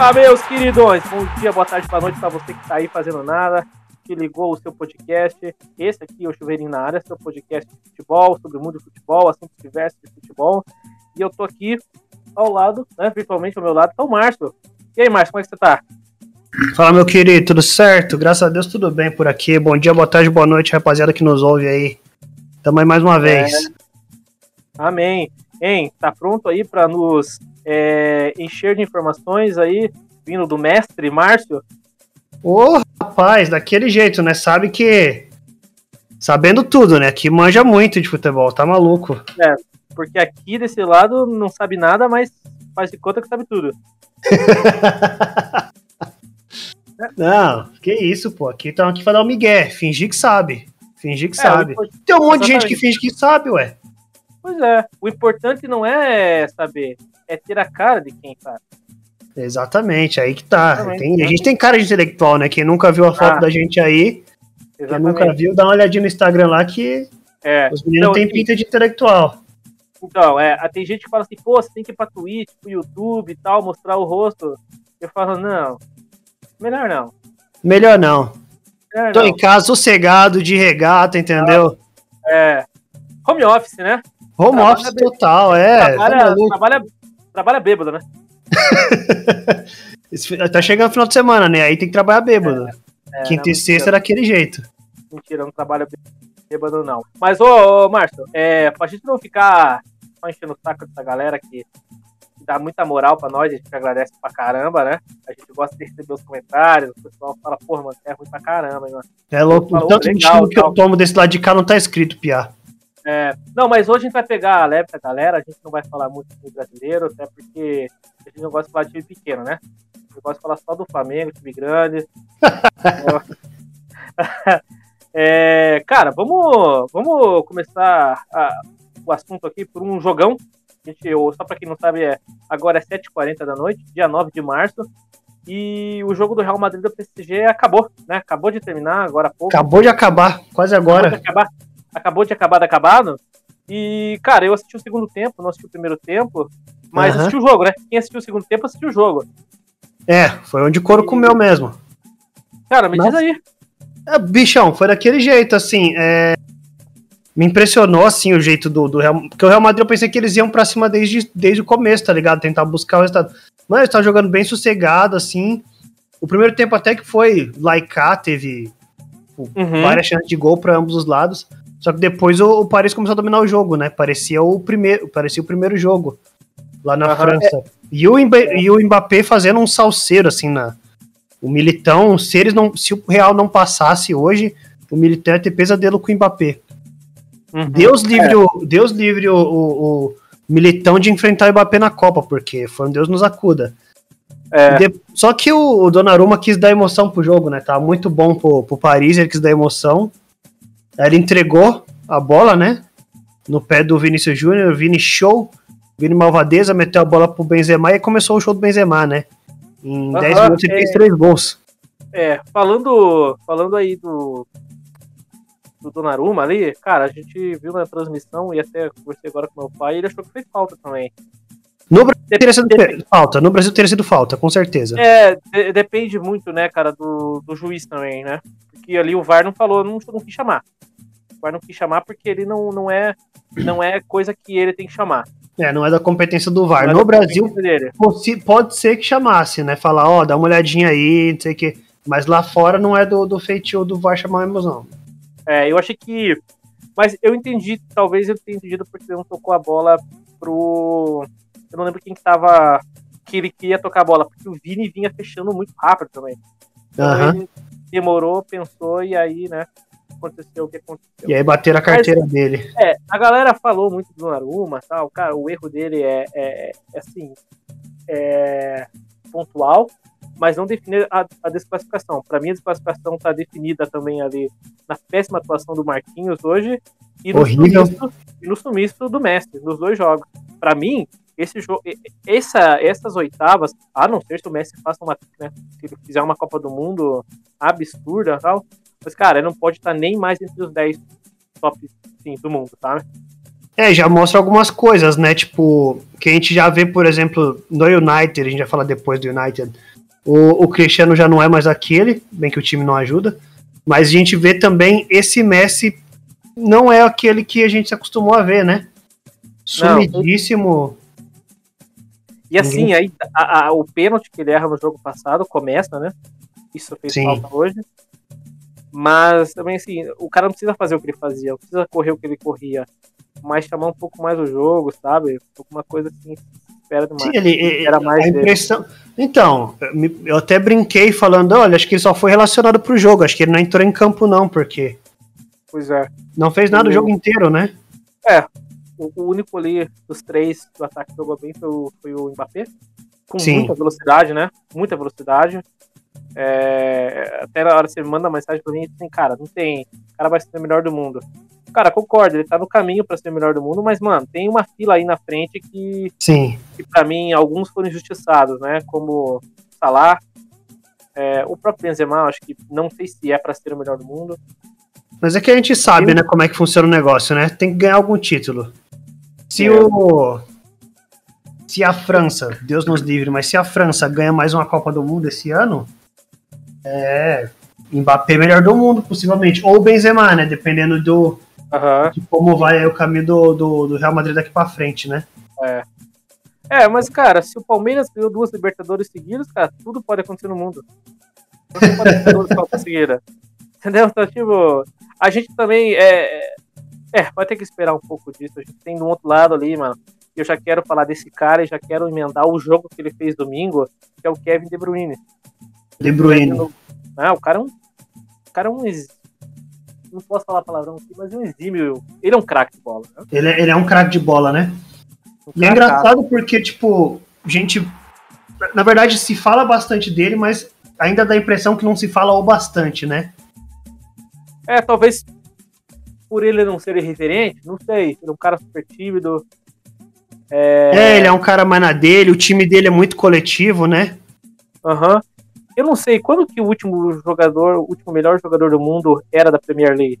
Opa, meus queridões! Bom dia, boa tarde, boa noite para você que está aí fazendo nada, que ligou o seu podcast. Esse aqui é o Chuveirinho na Área, seu podcast de futebol, sobre o mundo do futebol, assuntos diversos de futebol. E eu tô aqui ao lado, né, virtualmente ao meu lado, tá o Márcio. E aí, Márcio, como é que você tá? Fala, meu querido, tudo certo? Graças a Deus, tudo bem por aqui. Bom dia, boa tarde, boa noite, rapaziada que nos ouve aí. Tamo aí mais uma vez. É. Amém. Hein, tá pronto aí para nos é, encher de informações aí, vindo do mestre Márcio? Ô, oh, rapaz, daquele jeito, né? Sabe que. Sabendo tudo, né? Que manja muito de futebol, tá maluco. É, porque aqui desse lado não sabe nada, mas faz de conta que sabe tudo. não, que isso, pô. Aqui estão aqui pra dar o migué, fingir que sabe. Fingir que é, sabe. Tem um monte Exatamente. de gente que finge que sabe, ué. Pois é. O importante não é saber, é ter a cara de quem sabe. Exatamente, aí que tá. Tem, a gente tem cara de intelectual, né? Quem nunca viu a foto ah, da gente aí, exatamente. quem nunca viu, dá uma olhadinha no Instagram lá que é. os meninos então, têm pinta de intelectual. Então, é, tem gente que fala assim, pô, você tem que ir pra Twitch, pro YouTube e tal, mostrar o rosto. Eu falo, não, melhor não. Melhor não. Melhor Tô não. em casa, sossegado, de regata, entendeu? É. Home office, né? Home trabalha office total, é. Trabalha, tá trabalha, trabalha bêbado, né? tá chegando o final de semana, né? Aí tem que trabalhar bêbado. É, é, Quinta não, e sexta daquele jeito. Mentira, não trabalha bêbado, não. Mas, ô, ô Márcio, é, pra gente não ficar só enchendo o saco dessa galera que, dá muita moral pra nós, a gente agradece pra caramba, né? A gente gosta de receber os comentários, o pessoal fala, porra, mano, é ruim pra caramba, hein, mano. É louco, o tanto de que eu tomo desse lado de cá não tá escrito, Pia. É, não, mas hoje a gente vai pegar a leve da galera, a gente não vai falar muito de brasileiro, até porque a gente não gosta de falar de time pequeno, né? Gente gosta de falar só do Flamengo, time grande. é, cara, vamos, vamos começar a, o assunto aqui por um jogão. A gente, só para quem não sabe, é, agora é 7h40 da noite, dia 9 de março. E o jogo do Real Madrid do PSG acabou, né? Acabou de terminar agora há pouco. Acabou de acabar, quase agora. Acabou de acabar acabou de acabar de acabado. E, cara, eu assisti o segundo tempo, não assisti o primeiro tempo, mas uhum. assisti o jogo, né? Quem assistiu o segundo tempo assistiu o jogo. É, foi onde o couro e... comeu mesmo. Cara, me Nossa. diz aí. É, bichão, foi daquele jeito, assim. É... Me impressionou, assim, o jeito do, do Real. Porque o Real Madrid eu pensei que eles iam pra cima desde, desde o começo, tá ligado? Tentar buscar o resultado. Mas eles jogando bem sossegado, assim. O primeiro tempo até que foi laicar, teve uhum. várias chances de gol para ambos os lados. Só que depois o, o, Paris começou a dominar o jogo, né? Parecia o primeiro, parecia o primeiro jogo lá na uhum, França. É. E, o Mbappé, e o Mbappé fazendo um salseiro assim na o Militão, se eles não, se o Real não passasse hoje, o Militão ia ter pesadelo com o Mbappé. Uhum, Deus livre, é. o, Deus livre o, o, o, Militão de enfrentar o Mbappé na Copa, porque foi um Deus nos acuda. É. De, só que o, o Donnarumma quis dar emoção pro jogo, né? Tava muito bom pro, pro Paris, ele quis dar emoção. Aí ele entregou a bola, né? No pé do Vinícius Júnior, Vini show, Vini Malvadeza meteu a bola pro Benzema e começou o show do Benzema, né? Em 10 uhum, minutos ele é... fez 3 gols. É, falando, falando aí do, do Donnarumma ali, cara, a gente viu na transmissão e até conversei agora com meu pai, ele achou que fez falta também. No Brasil teria sido depende. falta, no Brasil teria sido falta, com certeza. É, de, depende muito, né, cara, do, do juiz também, né? Porque ali o VAR não falou, não, não quis chamar. VAR não quis chamar porque ele não, não, é, não é coisa que ele tem que chamar. É, não é da competência do VAR. É no Brasil, pode ser que chamasse, né? Falar, ó, oh, dá uma olhadinha aí, não sei o quê. Mas lá fora não é do, do feitio do VAR chamar não. É, eu achei que. Mas eu entendi, talvez eu tenha entendido porque ele não tocou a bola pro. Eu não lembro quem que tava. Que ele queria tocar a bola, porque o Vini vinha fechando muito rápido também. Então uhum. ele demorou, pensou e aí, né? Aconteceu o que aconteceu. E aí bateram a carteira Mas, dele. É, a galera falou muito do Naruma, tal, cara, o erro dele é, é, é assim, é pontual, mas não define a, a desclassificação. Para mim, a desclassificação está definida também ali na péssima atuação do Marquinhos hoje e no, sumiço, e no sumiço do Messi, nos dois jogos. Para mim, esse jogo, essa, essas oitavas, a não ser se o Messi faça uma, né, se ele fizer uma Copa do Mundo absurda tal, mas, cara, ele não pode estar nem mais entre os 10 top sim, do mundo, tá? É, já mostra algumas coisas, né? Tipo, que a gente já vê, por exemplo, no United, a gente já fala depois do United, O, o Cristiano já não é mais aquele, bem que o time não ajuda. Mas a gente vê também esse Messi não é aquele que a gente se acostumou a ver, né? Sumidíssimo. E assim, aí a, a, o pênalti que ele erra no jogo passado começa, né? Isso fez Sim. falta hoje. Mas também assim, o cara não precisa fazer o que ele fazia, não precisa correr o que ele corria, mas chamar um pouco mais o jogo, sabe? Alguma coisa assim, espera demais. Sim, ele, era mais a impressão. Dele. Então, eu até brinquei falando, olha, acho que ele só foi relacionado pro jogo, acho que ele não entrou em campo não, porque Pois é. Não fez nada o, o jogo inteiro, né? É. O, o, único ali dos três do ataque que jogou bem foi o, foi o Mbappé. Com Sim. muita velocidade, né? Muita velocidade. É, até na hora que você manda mensagem pra mim, assim, cara, não tem. O cara vai ser o melhor do mundo. Cara, concordo, ele tá no caminho para ser o melhor do mundo, mas, mano, tem uma fila aí na frente que. Sim. Que pra mim, alguns foram injustiçados, né? Como Salah. É, o próprio Benzema, acho que não sei se é para ser o melhor do mundo. Mas é que a gente sabe, né, como é que funciona o negócio, né? Tem que ganhar algum título. Se é. o. Se a França, Deus nos livre, mas se a França ganha mais uma Copa do Mundo esse ano, é. Mbappé melhor do mundo, possivelmente. Ou Benzema, né? Dependendo do. Uhum. De como vai o caminho do, do, do Real Madrid daqui pra frente, né? É. É, mas, cara, se o Palmeiras ganhou duas Libertadores seguidas, cara, tudo pode acontecer no mundo. Tudo pode mundo seguida. Entendeu? Então, tipo, a gente também é, é, vai ter que esperar um pouco disso. A gente tem do outro lado ali, mano. Eu já quero falar desse cara e já quero emendar o jogo que ele fez domingo, que é o Kevin De Bruyne. De Bruyne. Ah, o cara é um. O cara é um. Não posso falar palavrão aqui, mas é um exímio. Ele é um craque de bola. Né? Ele, é, ele é um craque de bola, né? Um e é engraçado porque, tipo, gente. Na verdade, se fala bastante dele, mas ainda dá a impressão que não se fala o bastante, né? É, talvez por ele não ser irreverente, não sei. Ele é um cara super tímido. É... é, ele é um cara mais na dele, o time dele é muito coletivo, né? Aham. Uhum. Eu não sei, quando que o último jogador, o último melhor jogador do mundo era da Premier League?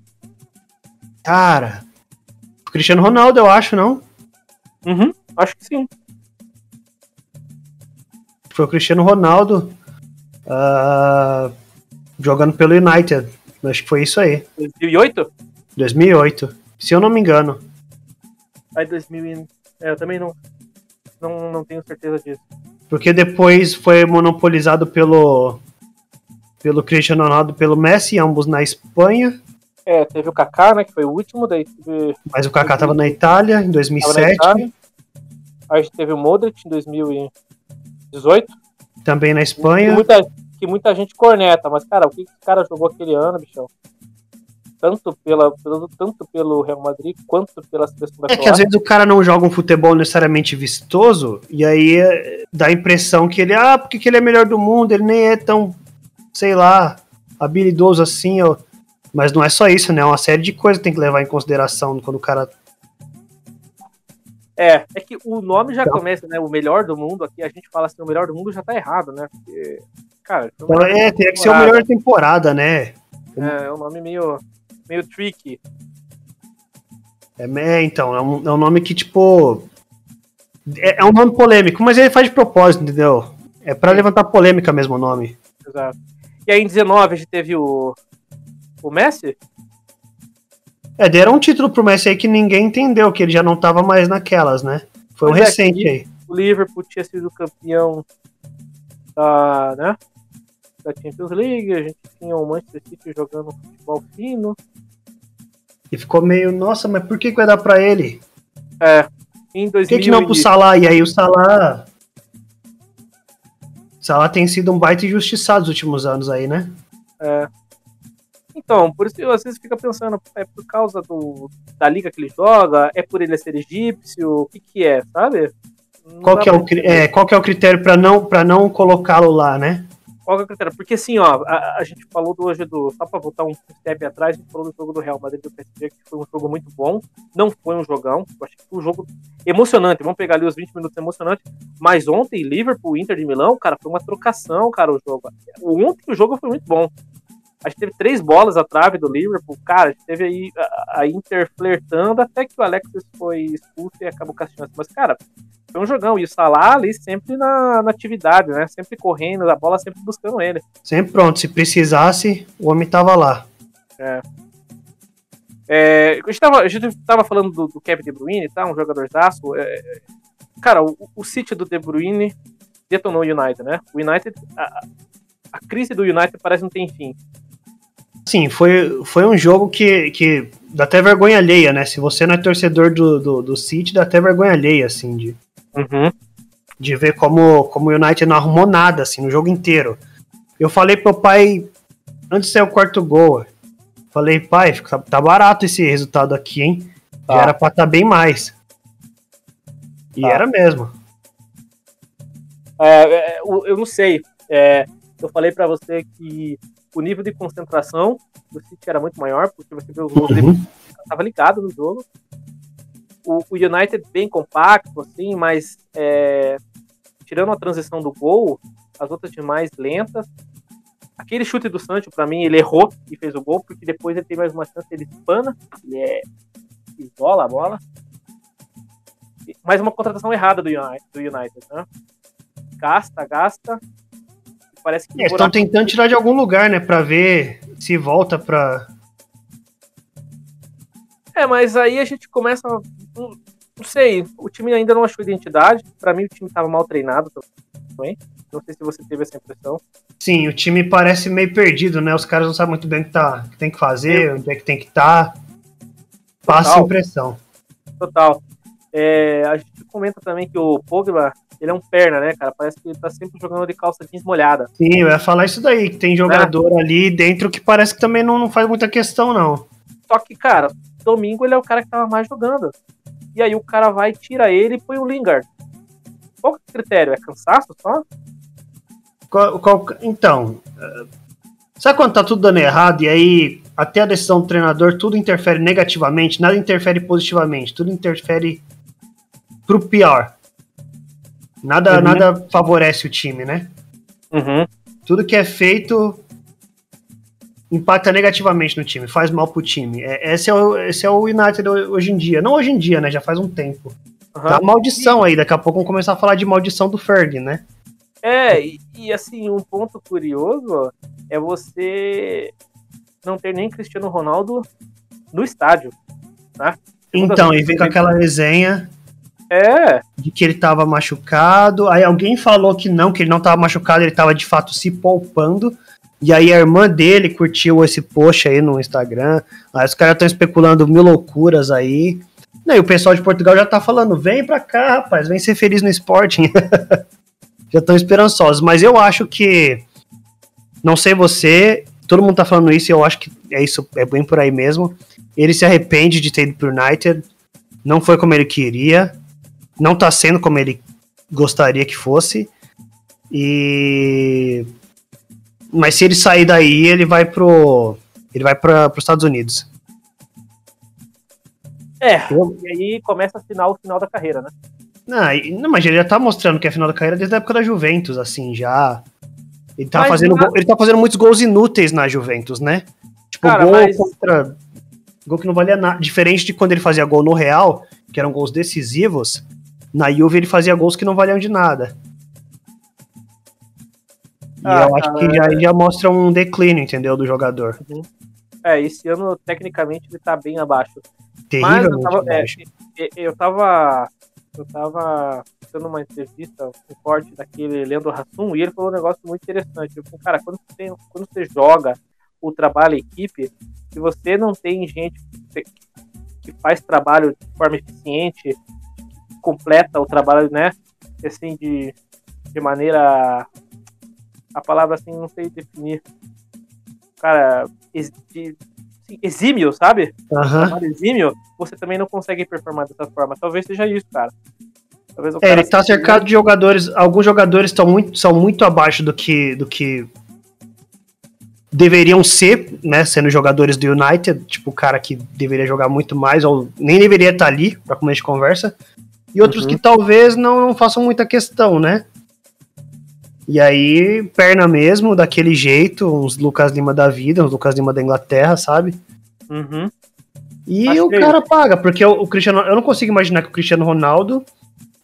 Cara, o Cristiano Ronaldo, eu acho, não? Uhum, acho que sim. Foi o Cristiano Ronaldo uh, jogando pelo United. Acho que foi isso aí. 2008? 2008, se eu não me engano. Aí 2000, é, eu também não, não, não tenho certeza disso. Porque depois foi monopolizado pelo pelo Cristiano Ronaldo, pelo Messi, ambos na Espanha. É, teve o Kaká, né, que foi o último, daí teve... Mas o Kaká tava na Itália em 2007. Na Itália. Aí teve o Modric em 2018. Também na Espanha. muita, que muita gente corneta, mas, cara, o que esse cara jogou aquele ano, bichão? Tanto, pela, pelo, tanto pelo Real Madrid quanto pela seleção da É que às vezes o cara não joga um futebol necessariamente vistoso, e aí é, dá a impressão que ele, ah, porque que ele é melhor do mundo, ele nem é tão, sei lá, habilidoso assim, ó. Mas não é só isso, né? É uma série de coisas que tem que levar em consideração quando o cara é, é que o nome já então, começa, né? O melhor do mundo, aqui a gente fala assim, o melhor do mundo já tá errado, né? Porque Cara, então, é, tem que ser a melhor temporada, né? É, é um nome meio, meio tricky. É, é então, é um, é um nome que, tipo. É, é, um nome polêmico, mas ele faz de propósito, entendeu? É para levantar polêmica mesmo o nome. Exato. E aí em 19 a gente teve o. O Messi? É, deram um título pro Messi aí que ninguém entendeu, que ele já não tava mais naquelas, né? Foi um é, recente aí. O Liverpool tinha sido campeão da, né? Da Champions League, a gente tinha o Manchester City jogando futebol fino. E ficou meio, nossa, mas por que, que vai dar pra ele? É, em 2000 Por que, que não pro Salah? E aí o Salah... O Salah tem sido um baita injustiçado nos últimos anos aí, né? É. Então, por isso às vezes fica pensando, é por causa do, da liga que ele joga? É por ele ser egípcio? O que que é, sabe? qual que, é o, é, qual que é o critério para não, pra não colocá-lo lá, né? É critério? Porque assim, ó, a, a gente falou do hoje do. Só pra voltar um step atrás, a gente falou do jogo do Real Madrid do PSG, que foi um jogo muito bom. Não foi um jogão. Eu achei que foi um jogo emocionante. Vamos pegar ali os 20 minutos emocionantes. Mas ontem, Liverpool, Inter de Milão, cara, foi uma trocação, cara, o jogo. Ontem o jogo foi muito bom. A gente teve três bolas à trave do Liverpool. Cara, a gente teve aí a, a Inter flertando até que o Alexis foi expulso e acabou com as chances. Mas, cara, foi um jogão. E o Salah ali sempre na, na, atividade, né? Sempre correndo, a bola sempre buscando ele. Sempre pronto. Se precisasse, o homem tava lá. É. É, a, gente tava, a gente tava falando do, do Kevin De Bruyne, tá? Um jogador zaço. É, cara, o, o City do De Bruyne detonou o United, né? O United. A, a crise do United parece não tem fim. Sim, foi, foi um jogo que, que dá até vergonha alheia, né? Se você não é torcedor do, do, do City, dá até vergonha alheia, assim, de, uhum. de ver como, como o United não arrumou nada, assim, no jogo inteiro. Eu falei pro pai, antes de sair o quarto gol, falei, pai, tá, tá barato esse resultado aqui, hein? Tá. Já era pra estar tá bem mais. E tá. era mesmo. É, é eu não sei. É, eu falei para você que o nível de concentração do City era muito maior, porque você vê os gols uhum. estava ligado no jogo. O, o, United bem compacto, assim, mas é, tirando a transição do gol, as outras demais lentas. Aquele chute do Sancho, para mim, ele errou e fez o gol, porque depois ele tem mais uma chance, ele espana, ele é, isola a bola. Mais uma contratação errada do United, do United né? Gasta, gasta, Parece que. É, estão tentando tirar de algum lugar, né? Pra ver se volta pra. É, mas aí a gente começa. Não, não sei, o time ainda não achou identidade. Para mim, o time estava mal treinado também. Não sei se você teve essa impressão. Sim, o time parece meio perdido, né? Os caras não sabem muito bem o que, tá, que tem que fazer, onde é que tem que estar. Tá. Passa impressão. Total. É, a gente comenta também que o Pogba ele é um perna, né, cara? Parece que ele tá sempre jogando de calça jeans molhada. Sim, eu ia falar isso daí, que tem jogador é. ali dentro que parece que também não, não faz muita questão, não. Só que, cara, domingo ele é o cara que tava mais jogando. E aí o cara vai, tira ele e põe o Lingard. Qual que é o critério? É cansaço só? Qual, qual, então, eh, sabe quando tá tudo dando errado e aí até a decisão do treinador tudo interfere negativamente, nada interfere positivamente, tudo interfere pro pior. Nada, uhum. nada favorece o time, né? Uhum. Tudo que é feito impacta negativamente no time, faz mal pro time. É, esse, é o, esse é o United hoje em dia. Não hoje em dia, né? Já faz um tempo. Uhum. Tá maldição aí, daqui a pouco vamos começar a falar de maldição do Ferg, né? É, e, e, assim, um ponto curioso é você não ter nem Cristiano Ronaldo no estádio, né? Então, e vem com aquela resenha é. De que ele tava machucado. Aí alguém falou que não, que ele não tava machucado, ele tava de fato se poupando. E aí a irmã dele curtiu esse post aí no Instagram. Aí os caras estão especulando mil loucuras aí. E o pessoal de Portugal já tá falando: vem pra cá, rapaz, vem ser feliz no Sporting. já estão esperançosos. Mas eu acho que. Não sei você, todo mundo tá falando isso e eu acho que é isso, é bem por aí mesmo. Ele se arrepende de ter ido pro United. Não foi como ele queria não tá sendo como ele gostaria que fosse. E mas se ele sair daí, ele vai pro ele vai para os Estados Unidos. É, e aí começa a assinar o final da carreira, né? Não, não, mas ele já tá mostrando que é final da carreira desde a época da Juventus, assim, já. Ele tá, fazendo, não... ele tá fazendo muitos gols inúteis na Juventus, né? Tipo, Cara, gol mas... contra. Gol que não valia nada. Diferente de quando ele fazia gol no Real, que eram gols decisivos, na Juve ele fazia gols que não valiam de nada. E ah, eu acho que já, é... já mostra um declínio, entendeu, do jogador. Uhum. É, esse ano, tecnicamente, ele tá bem abaixo. Terrivelmente Mas eu tava, é, eu tava, eu tava dando uma entrevista, um corte daquele Leandro Hassum, e ele falou um negócio muito interessante. Falou, cara, quando você, tem, quando você joga o trabalho equipe, se você não tem gente que faz trabalho de forma eficiente, completa o trabalho, né? Assim, de, de maneira. A palavra assim, não sei definir. Cara, ex, de, assim, exímio, sabe? Uhum. Exímio, você também não consegue performar dessa forma. Talvez seja isso, cara. Talvez é, ele tá cercado de jogadores. Alguns jogadores estão muito, são muito abaixo do que, do que deveriam ser, né, sendo jogadores do United, tipo o cara que deveria jogar muito mais, ou nem deveria estar ali para começo de conversa e outros uhum. que talvez não, não, façam muita questão, né? E aí, perna mesmo, daquele jeito, uns Lucas Lima da vida, uns Lucas Lima da Inglaterra, sabe? Uhum. E Acho o é cara paga, porque o, o Cristiano. Eu não consigo imaginar que o Cristiano Ronaldo,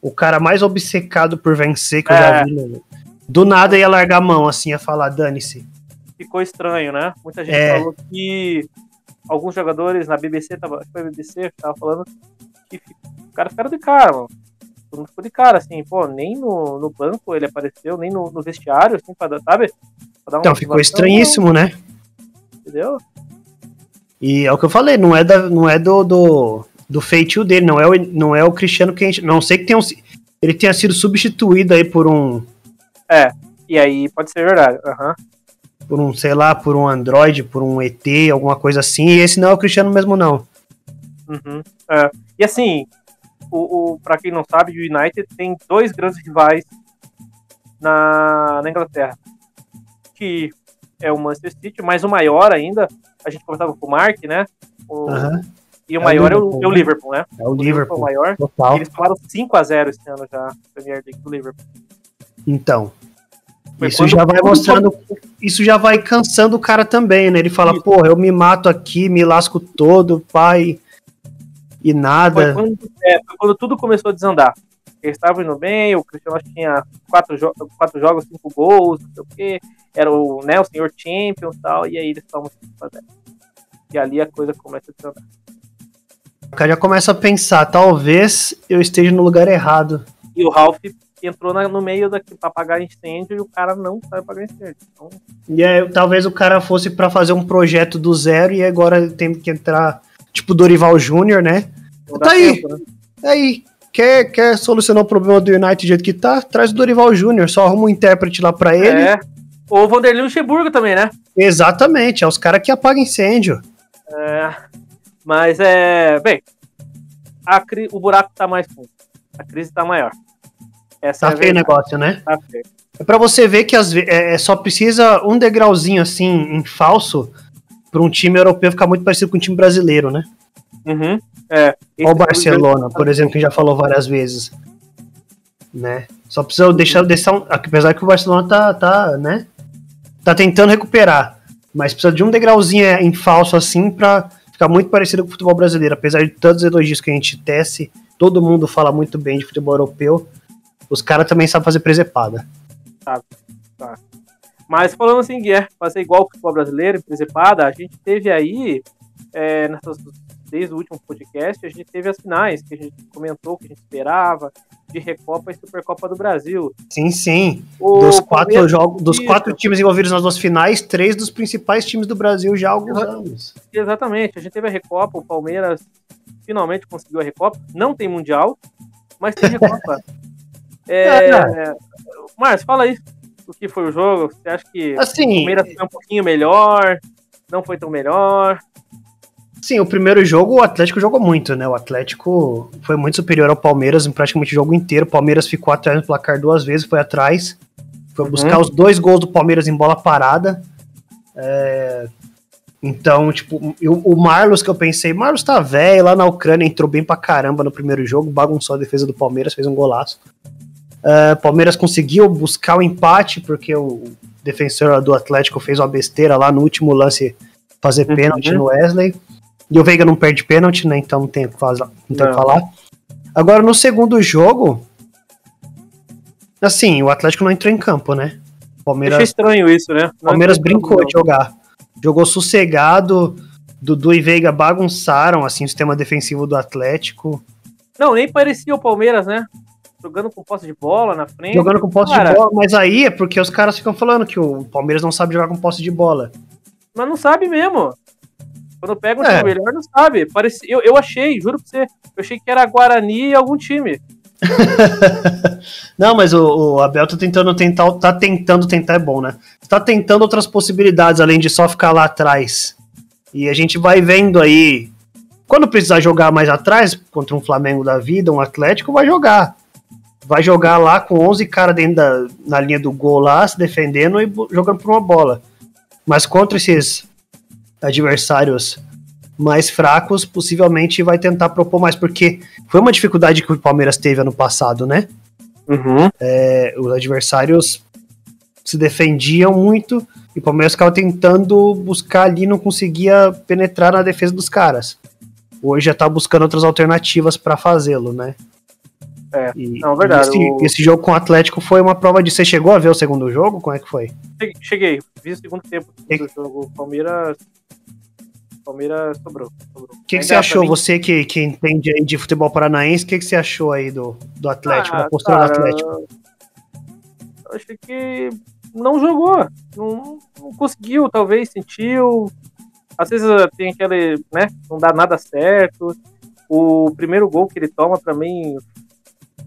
o cara mais obcecado por vencer que eu É. já vi, né? do nada ia largar a mão assim, ia falar, dane-se. Ficou estranho, né? Muita gente É. falou que alguns jogadores na BBC, tava, foi a BBC que tava falando que fi- o cara ficaram de cara, mano. Todo mundo ficou de cara, assim, pô, nem no, no banco ele apareceu, nem no, no vestiário, assim, pra dar, sabe? Pra dar Então ficou estranhíssimo, né? Entendeu? E é o que eu falei, não é, da, não é do, do, do feitio dele, não é, o, não é o Cristiano que a gente. Não sei que tenha um, ele tenha sido substituído aí por um. E aí pode ser verdade. Aham. Por um, sei lá, por um Android, por um ET, alguma coisa assim, e esse não é o Cristiano mesmo, não. Uhum. É. E assim, o, o, pra quem não sabe, o United tem dois grandes rivais na, na Inglaterra. Que é o Manchester City, mas o maior ainda, a gente conversava com o Mark, né? O-. E o É o maior é, o, Liverpool, é o né? Liverpool, né? É o O Liverpool. é o maior. Total. Eles falaram 5x0 esse ano já, Premier League do Liverpool. Então. Foi Isso já vai mostrando. Isso já vai cansando o cara também, né? Ele fala, Isso. porra, eu me mato aqui, me lasco todo, pai. E Foi nada. quando, é, foi quando tudo começou a desandar. Eles estavam indo bem, o Cristiano acho que tinha quatro, jo quatro jogos, cinco gols, não sei o quê. Era o, né, o senhor Champions e tal, e aí eles estavam 5x0. E ali a coisa começa a desandar. O cara já começa a pensar, talvez eu esteja no lugar errado. E o Ralph entrou na- no meio daqui pra apagar incêndio e o cara não sabe apagar incêndio. Então, E aí, talvez o cara fosse pra fazer um projeto do zero e agora tem que entrar, tipo Dorival Júnior, né? não Tá aí. tempo, né? Aí, quer, quer solucionar o problema do United do jeito que tá? Traz o Dorival Júnior, só arruma um intérprete lá pra ele. É. Ou o Vanderlei Luxemburgo também, né? Exatamente, é os caras que apagam incêndio. É, mas é. Bem, a cri- o buraco tá mais fundo. A crise tá maior. Essa Tá é feio o negócio, né? Tá feio. É pra você ver que às ve- é, é, só precisa um degrauzinho assim, em falso, pra um time europeu ficar muito parecido com um time brasileiro, né? Uhum. É. Ou o Barcelona, por exemplo, que já falou várias vezes. Né? Só precisa deixar, deixar um, apesar que o Barcelona tá, tá, né? Tá tentando recuperar. Mas precisa de um degrauzinho é, em falso assim pra ficar muito parecido com o futebol brasileiro. Apesar de todos os elogios que a gente tece, todo mundo fala muito bem de futebol europeu. Os caras também sabem fazer presepada. Mas falando assim, Guilherme, fazer igual o futebol brasileiro, em Presepada, a gente teve aí, é, nessas, desde o último podcast, a gente teve as finais, que a gente comentou, que a gente esperava, de Recopa e Supercopa do Brasil. Sim, sim. O Dos quatro jogos, dos quatro times envolvidos nas duas finais, três dos principais times do Brasil já há alguns anos. Exatamente, a gente teve a Recopa, o Palmeiras finalmente conseguiu a Recopa, não tem Mundial, mas tem Recopa. é, Márcio, fala aí o que foi o jogo, você acha que o Assim, Palmeiras foi um pouquinho melhor, não foi tão melhor? sim, o primeiro jogo o Atlético jogou muito, né? O Atlético foi muito superior ao Palmeiras em praticamente o jogo inteiro. O Palmeiras ficou atrás no placar duas vezes, foi atrás. Foi Uhum. buscar os dois gols do Palmeiras em bola parada. É, Então, tipo, eu- o Marlos que eu pensei, Marlos tá velho lá na Ucrânia, entrou bem pra caramba no primeiro jogo, bagunçou a defesa do Palmeiras, fez um golaço. É, Palmeiras conseguiu buscar o empate, porque o defensor do Atlético fez uma besteira lá no último lance, fazer Uhum. pênalti no Wesley. E o Veiga não perde pênalti, né? Então não tem o que falar. Agora, no segundo jogo, assim, o Atlético não entrou em campo, né? Palmeiras Achei estranho isso, né? o Palmeiras Não- brincou de jogar. Jogou sossegado. Dudu e Veiga bagunçaram assim, o sistema defensivo do Atlético. Não, nem parecia o Palmeiras, né? Jogando com posse de bola na frente. Jogando com posse Cara, de bola. Mas aí é porque os caras ficam falando que o Palmeiras não sabe jogar com posse de bola. Mas não sabe mesmo. Quando pega um É. time melhor, não sabe. Parecia, eu, eu achei, juro pra você, eu achei que era Guarani e algum time. Não, mas o, o Abel tá tentando tentar. Tá tentando tentar, é bom, né? Tá tentando outras possibilidades, além de só ficar lá atrás. E a gente vai vendo aí. Quando precisar jogar mais atrás, contra um Flamengo da vida, um Atlético, vai jogar. Vai jogar lá com 11 caras dentro da na linha do gol lá, se defendendo e jogando por uma bola. Mas contra esses adversários mais fracos, possivelmente vai tentar propor mais, porque foi uma dificuldade que o Palmeiras teve ano passado, né? Uhum. É, os adversários se defendiam muito e o Palmeiras ficava tentando buscar ali não conseguia penetrar na defesa dos caras. Hoje já tá buscando outras alternativas para fazê-lo, né? É, e, não, verdade. Esse, o... esse, jogo com o Atlético foi uma prova de. Você chegou a ver o segundo jogo? Como é que foi? Cheguei, vi o segundo tempo do jogo. Palmeiras. Palmeiras sobrou. O que, que você achou? Mim... Você que, que entende aí de futebol paranaense, o que, que você achou aí do, do Atlético, ah, da postura cara, do Atlético? Eu achei que não jogou. Não, não conseguiu, talvez sentiu. Às vezes tem aquele, né? Não dá nada certo. O primeiro gol que ele toma, para mim,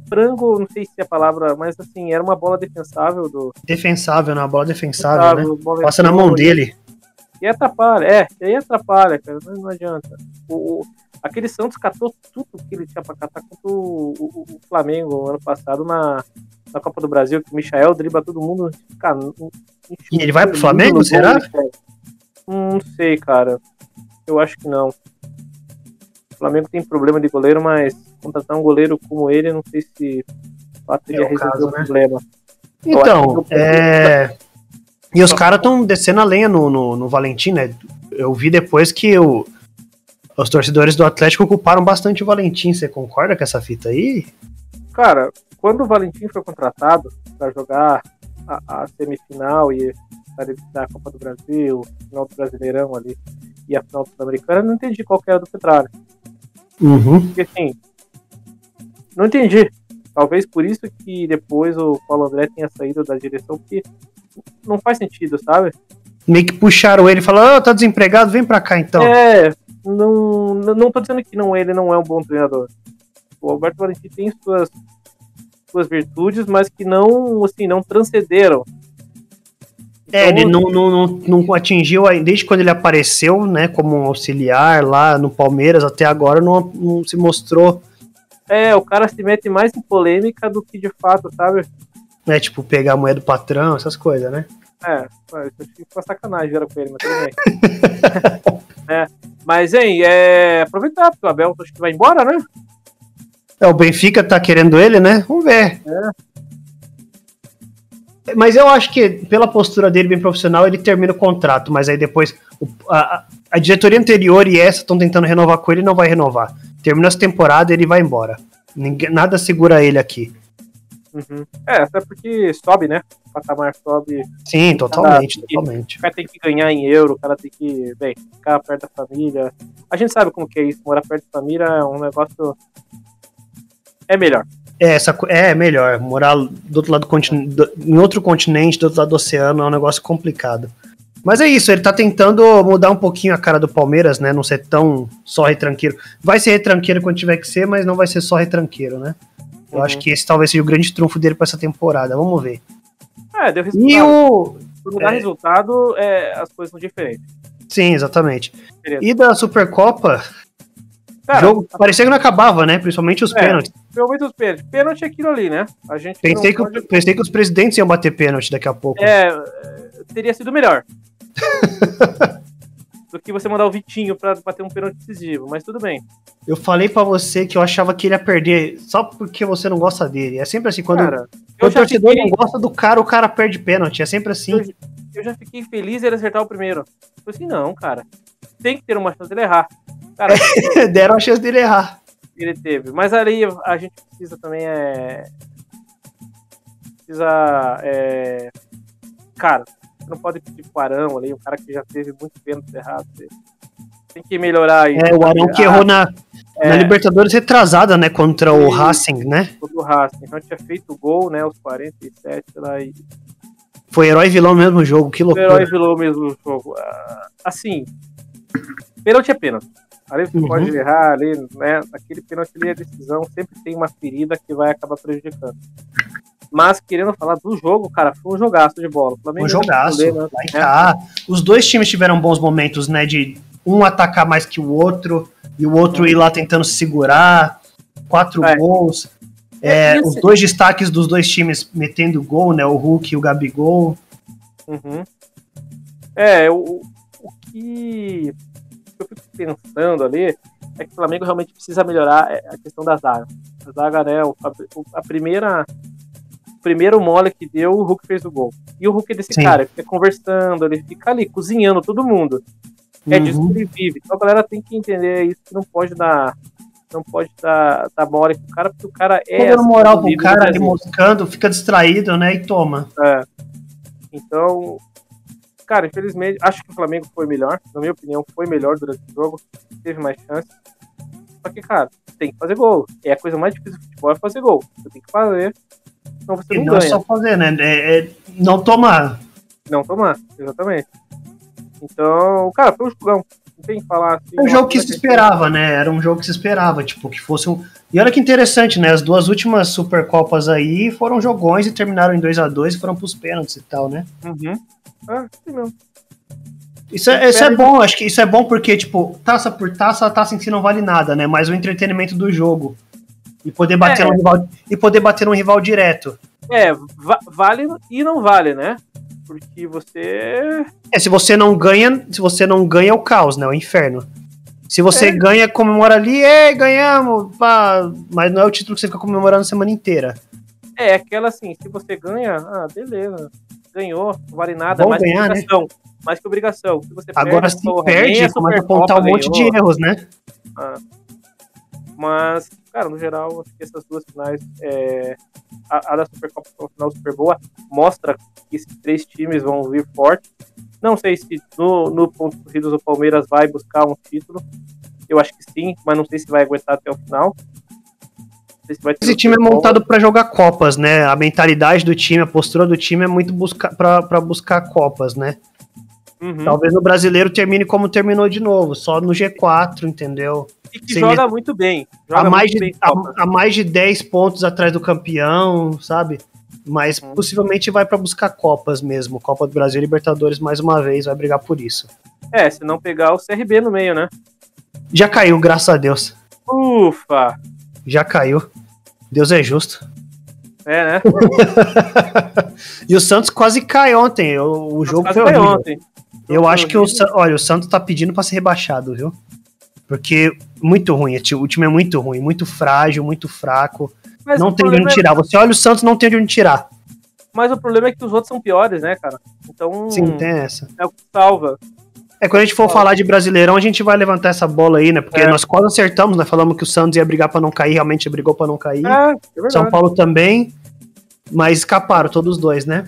frango, não sei se é a palavra, mas assim, era uma bola defensável do. Defensável, né? Uma bola defensável, defensável né? Bola Passa na mão dele. E atrapalha, é, e aí atrapalha, cara, não, não adianta. O, o, aquele Santos catou tudo que ele tinha pra catar contra o, o, o Flamengo ano passado na, na Copa do Brasil, que o Michael dribla todo mundo. E ele vai pro Flamengo, será? Hum, não sei, cara. Eu acho que não. O Flamengo tem problema de goleiro, mas contratar um goleiro como ele, não sei se o fato é resolver caso, o né? problema. Então, é... E os caras estão descendo a lenha no, no, no, Valentim, né? Eu vi depois que o, os torcedores do Atlético ocuparam bastante o Valentim. Você concorda com essa fita aí? Cara, quando o Valentim foi contratado para jogar a, a, semifinal e da Copa do Brasil, final do Brasileirão ali e a final do Sul-Americana, não entendi qual era do Petralha. Uhum. Porque assim, não entendi. Talvez por isso que depois o Paulo André tenha saído da direção, porque não faz sentido, sabe? Meio que puxaram ele e falaram, oh, tá desempregado, vem pra cá então. É, não, não tô dizendo que não, ele não é um bom treinador. O Alberto Valentim tem suas, suas virtudes, mas que não, assim, não transcederam. É, ele então, não, não, não, não atingiu, desde quando ele apareceu, né, como um auxiliar lá no Palmeiras, até agora não, não se mostrou é, o cara se mete mais em polêmica do que de fato, sabe? É, tipo, pegar a moeda do patrão, essas coisas, né? É, eu fico com sacanagem era com ele, mas tudo bem. é, mas, hein, é, aproveitar, porque o Abel acho que vai embora, né? É, o Benfica tá querendo ele, né? Vamos ver. É. Mas eu acho que, pela postura dele bem profissional, ele termina o contrato, mas aí depois a, a diretoria anterior e essa estão tentando renovar com ele e não vai renovar. Termina essa temporada ele vai embora. Ninguém, nada segura ele aqui. Uhum. É, até porque sobe, né? O patamar sobe. Sim, totalmente, totalmente. O cara tem que ganhar em euro, o cara tem que, bem, ficar perto da família. A gente sabe como que é isso, morar perto da família é um negócio. É melhor. É, essa, é melhor. Morar do outro lado do continente, em outro continente, do outro lado do oceano, é um negócio complicado. Mas é isso, ele tá tentando mudar um pouquinho a cara do Palmeiras, né? Não ser tão só retranqueiro. Vai ser retranqueiro quando tiver que ser, mas não vai ser só retranqueiro, né? Eu uhum. acho que esse talvez seja o grande trunfo dele para essa temporada. Vamos ver. É, deu resultado. E o... Mudar é... resultado, é, as coisas são diferentes. Sim, exatamente. Beleza. E da Supercopa, Cara, jogo a... parecia que não acabava, né? Principalmente os é, pênaltis. Principalmente os pênaltis. Pênalti é aquilo ali, né? A gente pensei, que, pode... pensei que os presidentes iam bater pênalti daqui a pouco. É, teria sido melhor. do que você mandar o Vitinho pra bater um pênalti decisivo, mas tudo bem. Eu falei para você que eu achava que ele ia perder só porque você não gosta dele. É sempre assim, quando, cara, quando o torcedor fiquei... não gosta do cara, o cara perde pênalti. É sempre assim. Eu, eu já fiquei feliz ele acertar o primeiro. Eu falei assim, não, cara. Tem que ter uma chance dele errar. Cara, Deram a chance dele errar. Ele teve. Mas ali a gente precisa também é. Precisa. É... Cara, não pode pedir pro Arão ali, um cara que já teve muito pênalti errado. Tem que melhorar isso. É, o Arão que errou na, é, na Libertadores retrasada, né? Contra o Racing, né? Contra o Racing. Então tinha feito gol, né? Os 47 lá e. Foi herói e vilão mesmo jogo, que loucura. Foi herói e vilão mesmo jogo. Ah, assim, pênalti é pênalti. Ali você uhum. pode errar, ali, né? Aquele pênalti ali é decisão, sempre tem uma ferida que vai acabar prejudicando. Mas querendo falar do jogo, cara, foi um jogaço de bola. um jogaço. né? cá. Os dois times tiveram bons momentos, né? De um atacar mais que o outro e o outro ir lá tentando se segurar. Quatro é. gols. É, é os dois destaques dos dois times metendo gol, né? O Hulk e o Gabigol. Uhum. É, o, o que eu fico pensando ali é que o Flamengo realmente precisa melhorar é, a questão da zaga. A zaga, né? A primeira primeiro mole que deu, o Hulk fez o gol. E o Hulk é desse Sim. cara, fica conversando, ele fica ali cozinhando todo mundo. É disso Uhum. que ele vive. Então a galera tem que entender isso, que não pode dar. Não pode dar, dar mole pro cara, porque o cara é. Dando assim, moral do pro cara ali moscando, fica distraído, né? E toma. É. Então, cara, infelizmente, acho que o Flamengo foi melhor. Na minha opinião, foi melhor durante o jogo. Teve mais chances. Só que, cara, tem que fazer gol. É a coisa mais difícil do futebol é fazer gol. Você tem que fazer, senão você E não não é ganha. só fazer, né? É, é não tomar. Não tomar, exatamente. Então, cara, foi um jogão. Não tem que falar assim. É um jogo que se esperava, né? Era um jogo que se esperava, tipo, que fosse um. E olha que interessante, né? As duas últimas Supercopas aí foram jogões e terminaram em 2 a 2 e foram pros pênaltis e tal, né? Uhum. É, sim mesmo. Isso é, isso é bom, acho que isso é bom porque, tipo, taça por taça, a taça em si não vale nada, né? Mas o entretenimento do jogo. E poder bater, É. num, rival, e poder bater num rival direto. É, va- vale e não vale, né? Porque você. É, se você não ganha, se você não ganha, é o caos, né? O inferno. Se você É. ganha, comemora ali, ei, ganhamos, pá, mas não é o título que você fica comemorando a semana inteira. É, aquela assim, se você ganha, ah, beleza. Ganhou, não vale nada, mais ganhar, que obrigação. Mais que obrigação. Se você Agora perde, se porra, perde, começa a apontar um monte de ganhou. erros, né? Mas, cara, no geral, acho que essas duas finais, é, a, a da Supercopa foi uma final super boa, mostra que esses três times vão vir forte. Não sei se no, no ponto corridos o Palmeiras vai buscar um título. Eu acho que sim, mas não sei se vai aguentar até o final. Esse time é montado pra jogar copas, né? A mentalidade do time, a postura do time é muito buscar para pra buscar copas, né? Uhum. Talvez o brasileiro termine como terminou de novo, só no G4, entendeu? E que sem joga muito bem. Joga A mais, muito bem de, Copa. a, a mais de 10 pontos atrás do campeão, sabe? Mas Uhum. possivelmente vai pra buscar copas mesmo. Copa do Brasil e Libertadores mais uma vez, vai brigar por isso. É, se não pegar o CRB no meio, né? Já caiu, graças a Deus. Ufa! Já caiu. Deus é justo. É, né? e o Santos quase cai ontem. O, o jogo Quase foi horrível. ontem. Eu acho que o, olha, o Santos tá pedindo pra ser rebaixado, viu? Porque muito ruim, o ti- o time é muito ruim, muito frágil, muito fraco. Mas não tem de onde é- tirar. Você olha o Santos, não tem de onde tirar. Mas o problema é que os outros são piores, né, cara? Então, Sim, tem essa. é o que salva. É, quando a gente for falar de Brasileirão, a gente vai levantar essa bola aí, né? Porque É. nós quase acertamos, né? Falamos que o Santos ia brigar pra não cair, realmente brigou pra não cair. É, é. São Paulo também, mas escaparam todos os dois, né?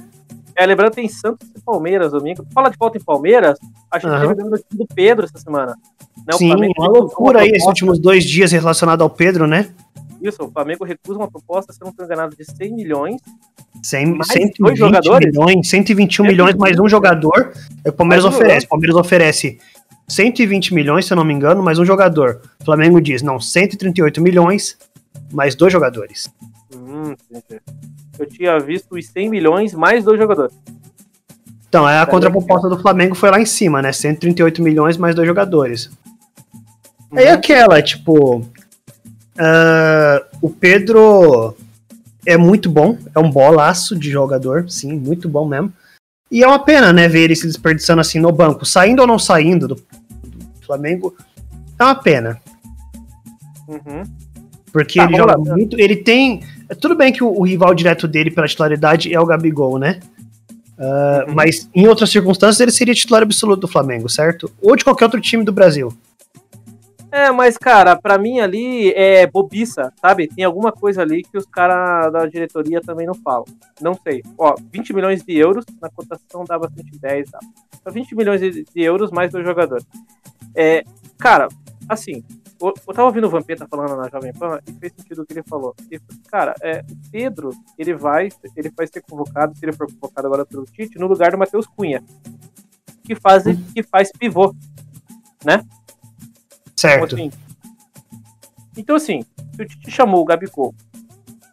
É, lembrando que tem Santos e Palmeiras domingo. Fala de volta em Palmeiras, acho que Aham. teve o time do Pedro essa semana. Né, o Sim, uma loucura aí esses últimos dois dias relacionado ao Pedro, né? Isso, o Flamengo recusa uma proposta, se eu não estou enganado, de 100 milhões. 100, Mais 120 dois jogadores? milhões, 121 milhões mais um jogador. É, O Palmeiras oferece. O Palmeiras oferece 120 milhões, se eu não me engano, mais um jogador. O Flamengo diz, não, 138 milhões, mais dois jogadores. Hum, eu tinha visto os 100 milhões mais dois jogadores. Então, é a Tá contraproposta do Flamengo foi lá em cima, né? 138 milhões mais dois jogadores. Uhum. Aí aquela, tipo. Ah, o Pedro é muito bom, é um bolaço de jogador, sim, muito bom mesmo. E é uma pena, né, ver ele se desperdiçando assim no banco, saindo ou não saindo do, do Flamengo. É uma pena, Uhum. porque Tá, ele joga lá. muito. Ele tem. é Tudo bem que o, o rival direto dele pela titularidade é o Gabigol, né? Ah, Uhum. Mas em outras circunstâncias ele seria titular absoluto do Flamengo, certo? Ou de qualquer outro time do Brasil. É, mas, cara, pra mim ali é bobiça, sabe? Tem alguma coisa ali que os caras da diretoria também não falam. Não sei. Ó, 20 milhões de euros, na cotação dava 110, dava. Então, 20 milhões de, euros mais dois jogadores. É, cara, assim, eu, eu tava ouvindo o Vampeta falando na Jovem Pan e fez sentido o que ele falou. Ele falou, cara, é, o Pedro, ele vai, ele vai ser convocado, se ele for convocado agora pelo Tite, no lugar do Matheus Cunha, que faz, que faz pivô. Então, Certo. assim, então, assim, se o Tite chamou o Gabigol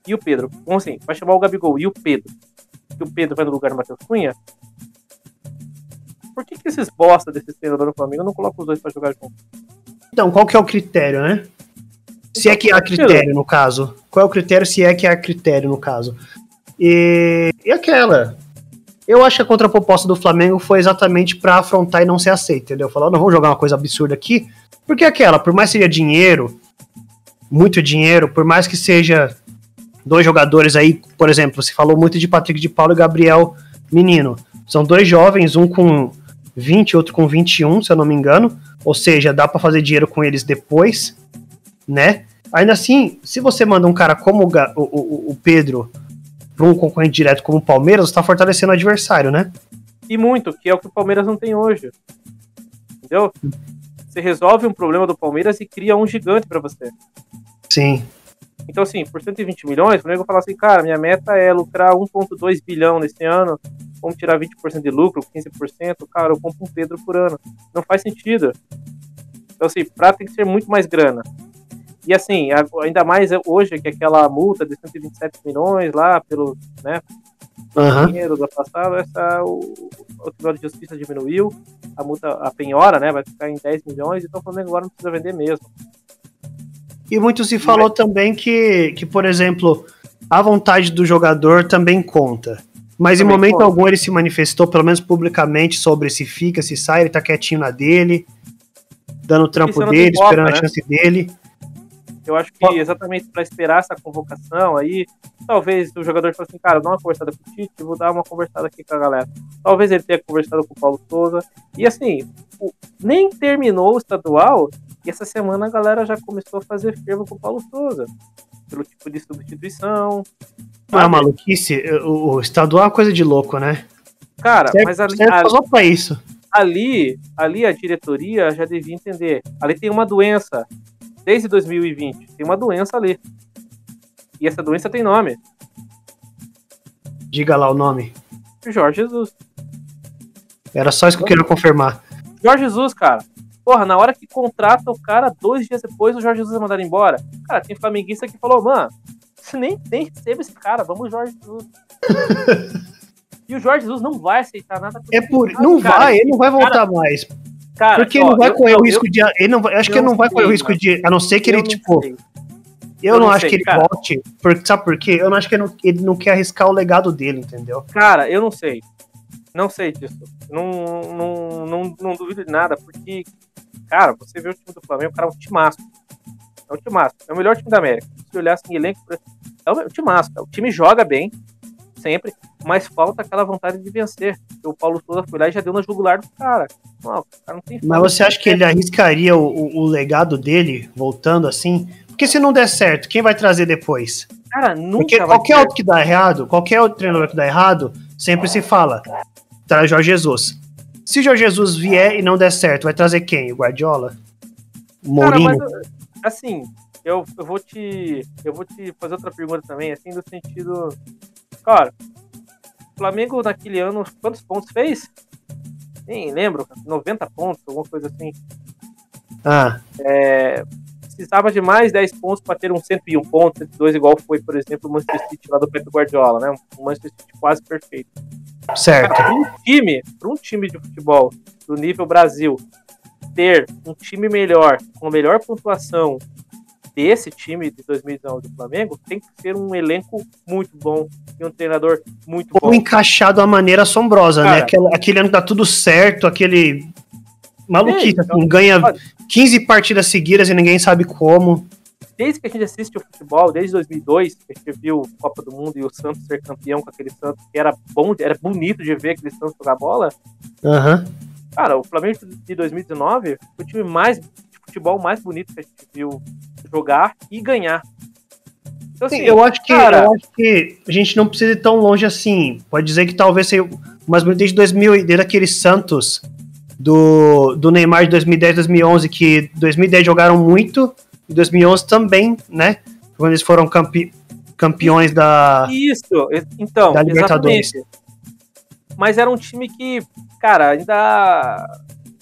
e o Pedro, vamos assim, vai chamar o Gabigol e o Pedro, e o Pedro vai no lugar do Matheus Cunha, por que, que esses bosta desses treinadores do Flamengo não colocam os dois pra jogar junto? Então, qual que é o critério, né? Se é que há critério, no caso. Qual é o critério se é que há critério, no caso? E, e aquela. Eu acho que a contraproposta do Flamengo foi exatamente pra afrontar e não ser aceita, entendeu? Falar, não vamos jogar uma coisa absurda aqui. Porque aquela, por mais que seja dinheiro, muito dinheiro, por mais que seja dois jogadores aí, por exemplo, você falou muito de Patrick de Paulo e Gabriel Menino. São dois jovens, um com 20, outro com 21, se eu não me engano. Ou seja, dá para fazer dinheiro com eles depois, né? Ainda assim, se você manda um cara como o, o, o Pedro para um concorrente direto como o Palmeiras, você está fortalecendo o adversário, né? E muito, que é o que o Palmeiras não tem hoje. Entendeu? Você resolve um problema do Palmeiras e cria um gigante para você. Sim. Então, assim, por 120 milhões, o nego fala assim, cara, minha meta é lucrar 1,2 bilhão nesse ano, vamos tirar 20% de lucro, 15%, cara, eu compro um Pedro por ano. Não faz sentido. Então, assim, pra tem que ser muito mais grana. E assim, ainda mais hoje que aquela multa de 127 milhões lá pelo, né, uhum. dinheiro do passado, essa, o, o Tribunal de Justiça diminuiu, a multa, a penhora, né, vai ficar em 10 milhões, então o Flamengo agora não precisa vender mesmo. E muito se falou Mas... também que, que, por exemplo, a vontade do jogador também conta. Mas também em momento conta. algum ele se manifestou, pelo menos publicamente, sobre se fica, se sai, ele tá quietinho na dele, dando o trampo dele, esperando né? a chance dele. Eu acho que exatamente para esperar essa convocação aí, talvez o jogador fale assim, cara, dá uma conversada com o Tite, vou dar uma conversada aqui com a galera. Talvez ele tenha conversado com o Paulo Souza. E assim, o, nem terminou o estadual, e essa semana a galera já começou a fazer fervo com o Paulo Souza. Pelo tipo de substituição. É maluquice? O, o estadual é uma coisa de louco, né? Cara, certo, mas ali. ali só pra isso. Ali, ali a diretoria já devia entender. Ali tem uma doença desde 2020. Tem uma doença ali. E essa doença tem nome. Diga lá o nome. Jorge Jesus. Era só isso que eu queria confirmar. Jorge Jesus, cara. Porra, na hora que contrata o cara, dois dias depois o Jorge Jesus é mandado embora. Cara, tem flamenguista que falou, mano, você nem, nem recebe esse cara, vamos Jorge Jesus. e o Jorge Jesus não vai aceitar nada. É por, não cara, vai, ele não vai voltar cara, mais. Cara, Porque ele não vai correr eu, o risco eu, de. Ele não, acho que ele não vai correr o risco de. A não ser que ele, tipo. Sei. Eu, eu não, não acho sei, que ele cara. volte. Porque, sabe por quê? Eu não acho que ele não, ele não quer arriscar o legado dele, entendeu? Cara, eu não sei. Não sei disso. Não, não, não, não duvido de nada, porque, cara, você vê o time do Flamengo, o cara é um timaço. É um timaço. É o melhor time da América. Se olhar assim, elenco. É um timaço. O time joga bem, sempre, mas falta aquela vontade de vencer. O Paulo Souza foi lá e já deu na jugular do cara. Não, cara mas você acha que ele arriscaria o, o, legado dele voltando assim? Porque se não der certo, quem vai trazer depois? Cara, nunca Porque qualquer outro que dá errado, qualquer outro treinador que dá errado, sempre se fala, traz Jorge Jesus. Se Jorge Jesus vier e não der certo, vai trazer quem? O Guardiola? O Mourinho? Cara, mas, assim, eu, eu vou te eu vou te fazer outra pergunta também, assim, no sentido Cara, o Flamengo naquele ano, quantos pontos fez? Nem lembro, 90 pontos, alguma coisa assim. Ah. É, precisava de mais 10 pontos para ter um 101 pontos, 102, igual foi, por exemplo, o Manchester City lá do Pedro Guardiola, né? Um Manchester City quase perfeito. Certo. Para um time, para um time de futebol do nível Brasil, ter um time melhor, com melhor pontuação desse time de 2019 do Flamengo, tem que ser um elenco muito bom e um treinador muito Ou bom. encaixado a maneira assombrosa, né? Cara, né? Aquele, aquele ano que tá tudo certo, aquele maluquice, então, assim, ganha 15 partidas seguidas e ninguém sabe como. Desde que a gente assiste o futebol, desde 2002, que a gente viu Copa do Mundo e o Santos ser campeão com aquele Santos, que era bom, era bonito de ver aquele Santos jogar bola. Uhum. Cara, o Flamengo de 2019 foi o time mais futebol mais bonito que a gente viu jogar e ganhar. Então, assim, eu, acho que, cara... eu acho que a gente não precisa ir tão longe assim. Pode dizer que talvez seja mais bonito desde 2000, desde aquele Santos do, do Neymar de 2010, 2011, que 2010 jogaram muito, e 2011 também, né? Quando eles foram campe, campeões da Isso, então, da Libertadores. Exatamente. Mas era um time que, cara, ainda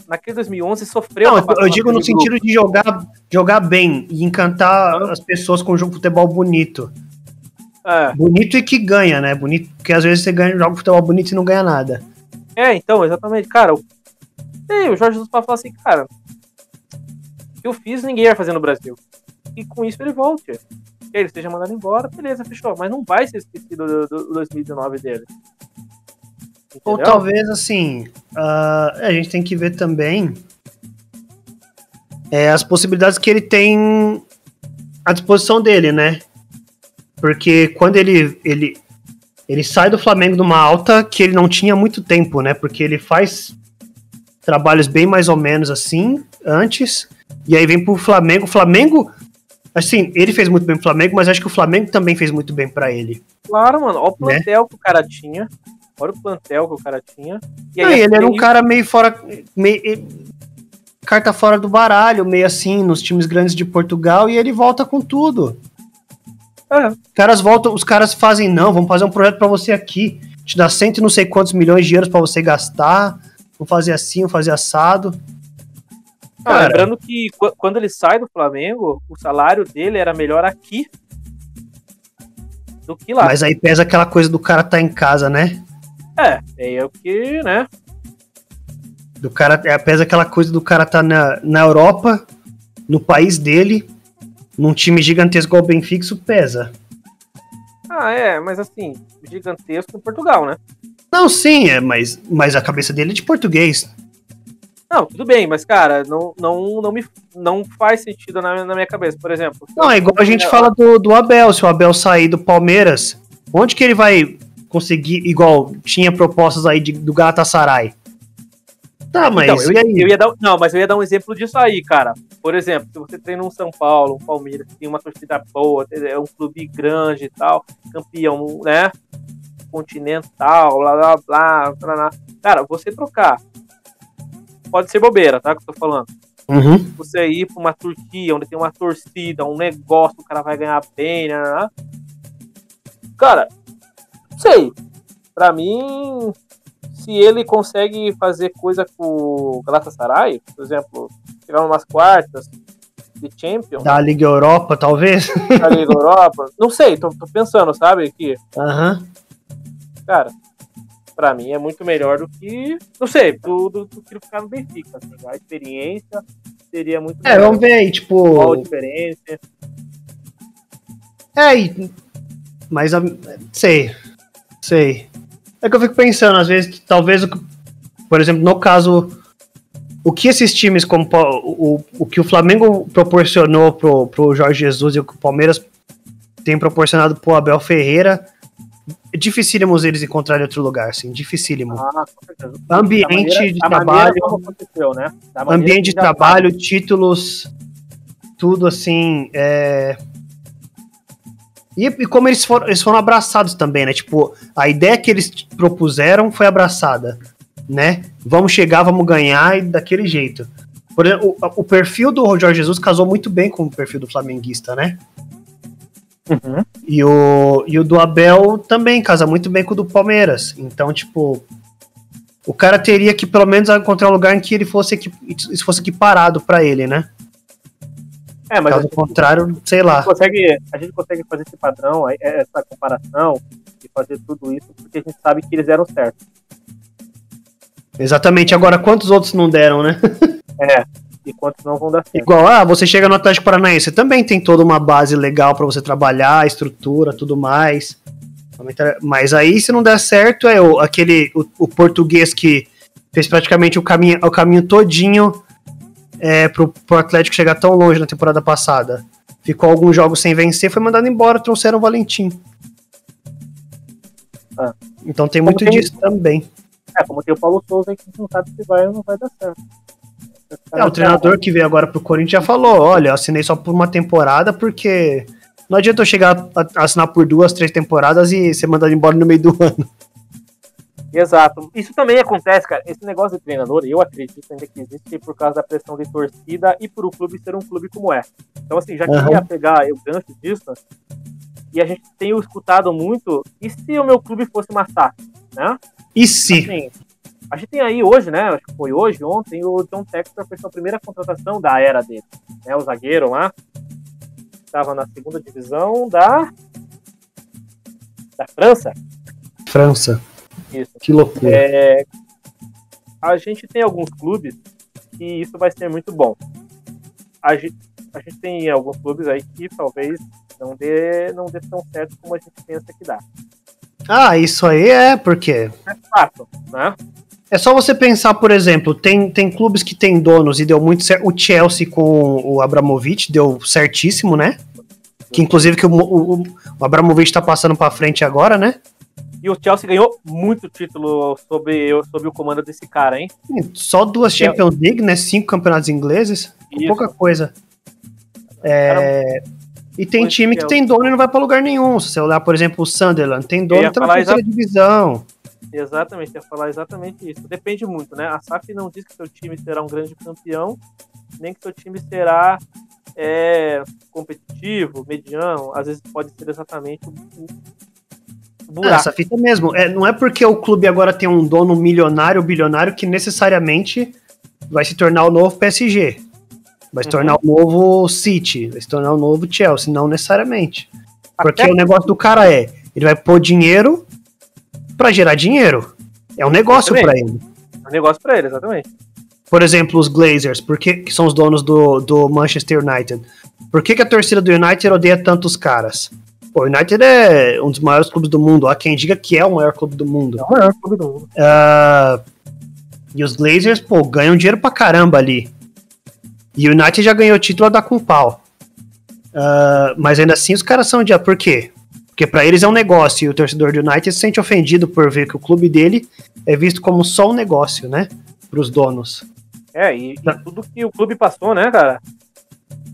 naquele 2011 sofreu. Não, eu digo no sentido grupo. de jogar, jogar bem e encantar as pessoas com um jogo de futebol bonito. É. Bonito e que ganha, né? Bonito, porque às vezes você ganha, joga futebol bonito e não ganha nada. É, então, exatamente. Cara, o, e o Jorge Jesus falar assim, cara, o que eu fiz ninguém vai fazer no Brasil. E com isso ele volte. Que ele esteja mandado embora, beleza, fechou. Mas não vai ser esquecido do, do, do 2019 dele. Ou talvez, assim, uh, a gente tem que ver também é, as possibilidades que ele tem à disposição dele, né? Porque quando ele, ele, ele sai do Flamengo numa alta que ele não tinha muito tempo, né? Porque ele faz trabalhos bem mais ou menos assim antes, e aí vem pro Flamengo. O Flamengo, assim, ele fez muito bem pro Flamengo, mas acho que o Flamengo também fez muito bem para ele. Claro, mano. Olha o né? plantel né? que o cara tinha. Olha o plantel que o cara tinha. E aí, ele era um cara meio fora. Meio, carta fora do baralho, meio assim, nos times grandes de Portugal, e ele volta com tudo. É. Os caras voltam, os caras fazem, não, vamos fazer um projeto para você aqui. Te dá cento e não sei quantos milhões de euros para você gastar. Vamos fazer assim, vamos fazer assado. Ah, lembrando que quando ele sai do Flamengo, o salário dele era melhor aqui do que lá. Mas aí pesa aquela coisa do cara tá em casa, né? É, é o que, né? Do cara, é, pesa aquela coisa do cara tá na, na Europa, no país dele, num time gigantesco igual o Benfica, isso pesa. Ah, é, mas assim, gigantesco em Portugal, né? Não, sim, é, mas, mas a cabeça dele é de português. Não, tudo bem, mas, cara, não, não, não, me, não faz sentido na, na minha cabeça, por exemplo. Não, é igual a gente fala do, do Abel, se o Abel sair do Palmeiras, onde que ele vai conseguir, igual tinha propostas aí de, do Galatasaray? Tá, mas então, eu, eu, ia dar, não, mas eu ia dar um exemplo disso aí, cara. Por exemplo, se você treina um São Paulo, um Palmeiras, que tem uma torcida boa, é um clube grande e tal, campeão, né? Continental, blá blá blá, blá, blá. Cara, você trocar. Pode ser bobeira, tá? Que eu tô falando. Uhum. Você ir pra uma Turquia, onde tem uma torcida, um negócio, o cara vai ganhar bem, né? né, né. Cara, sei. Pra mim, se ele consegue fazer coisa com o Galatasaray, por exemplo, chegar umas quartas de Champions. Da Liga Europa, talvez? Da Liga Europa. Não sei, tô, tô pensando, sabe? Que, uhum. Cara, pra mim é muito melhor do que. Não sei, do, do, do que ficar no Benfica. Assim, a experiência seria muito É, vamos ver aí, tipo. Qual a diferença? É, mas sei. Sei. É que eu fico pensando, às vezes, talvez, por exemplo, no caso, o que esses times, como o, o que o Flamengo proporcionou pro, pro Jorge Jesus e o que o Palmeiras tem proporcionado pro Abel Ferreira, é dificílimo eles encontrarem outro lugar, assim, dificílimo. Ah, ambiente maneira, de trabalho, né? ambiente de trabalho, títulos, tudo assim, é, e, e como eles foram, eles foram abraçados também, né? Tipo, a ideia que eles propuseram foi abraçada, né? Vamos chegar, vamos ganhar e daquele jeito. Por exemplo, o, o perfil do Jorge Jesus casou muito bem com o perfil do flamenguista, né? Uhum. E, o, e o do Abel também casa muito bem com o do Palmeiras. Então, tipo, o cara teria que pelo menos encontrar um lugar em que ele fosse, isso fosse equiparado para ele, né? É, mas Caso contrário, sei lá. A gente, consegue, a gente consegue fazer esse padrão, é, essa comparação e fazer tudo isso porque a gente sabe que eles eram certos. Exatamente. Agora, quantos outros não deram, né? É. E quantos não vão dar certo. Igual, ah, você chega no Atlético Paranaense, também tem toda uma base legal para você trabalhar, estrutura, tudo mais. Mas aí, se não der certo, é o, aquele o, o português que fez praticamente o caminho, o caminho todinho é, pro, pro Atlético chegar tão longe na temporada passada. Ficou alguns jogos sem vencer, foi mandado embora, trouxeram o Valentim. Ah. Então tem muito tem, disso também. É, como tem o Paulo Souza que não sabe se vai ou não vai dar certo. É, o treinador que veio agora pro Corinthians já falou: olha, eu assinei só por uma temporada porque não adianta eu chegar a assinar por duas, três temporadas e ser mandado embora no meio do ano. Exato. Isso também acontece, cara. Esse negócio de treinador, eu acredito ainda que existe por causa da pressão de torcida e por o clube ser um clube como é. Então, assim, já queria pegar o gancho disso. E a gente tem escutado muito. E se o meu clube fosse uma SAF, né? E se? Assim, a gente tem aí hoje, né? Acho que foi hoje, ontem, o John Textor fez a primeira contratação da era dele. Né, o zagueiro lá. Estava na segunda divisão da. Da França. França. Isso. Que loucura. É, a gente tem alguns clubes que isso vai ser muito bom. A gente, a gente tem alguns clubes aí que talvez não dê, não dê tão certo como a gente pensa que dá. Ah, isso aí é porque. É fato, né? É só você pensar, por exemplo, tem, tem clubes que tem donos e deu muito certo. O Chelsea com o Abramovich deu certíssimo, né? Que inclusive que o, o, o Abramovich tá passando pra frente agora, né? E o Chelsea ganhou muito título sob, sob o comando desse cara, hein? Só duas Champions League, né? Cinco campeonatos ingleses. Isso. Pouca coisa. É... E tem time que tem dono e não vai para lugar nenhum. Se você olhar, por exemplo, o Sunderland, tem dono e tá na terceira divisão. Exatamente, ia falar exatamente isso. Depende muito, né? A SAF não diz que seu time será um grande campeão, nem que seu time será é, competitivo, mediano. Às vezes pode ser exatamente buraco. É, essa fita mesmo. É, não é porque o clube agora tem um dono milionário ou bilionário que necessariamente vai se tornar o novo PSG. Vai se tornar uhum. o novo City, vai se tornar o novo Chelsea, não necessariamente. Porque Até... o negócio do cara é, ele vai pôr dinheiro para gerar dinheiro. É um negócio para ele. É um negócio para ele, exatamente. Por exemplo, os Glazers, porque que são os donos do, do Manchester United. Por que, que a torcida do United odeia tantos caras? Pô, o United é um dos maiores clubes do mundo. Há quem diga que é o maior clube do mundo. É o maior clube do mundo. Uh, e os Glazers, pô, ganham dinheiro pra caramba ali. E o United já ganhou o título a dar com pau. Uh, mas ainda assim os caras são de. Por quê? Porque para eles é um negócio e o torcedor do United se sente ofendido por ver que o clube dele é visto como só um negócio, né? Para os donos. É, e, e, tudo que o clube passou, né, cara?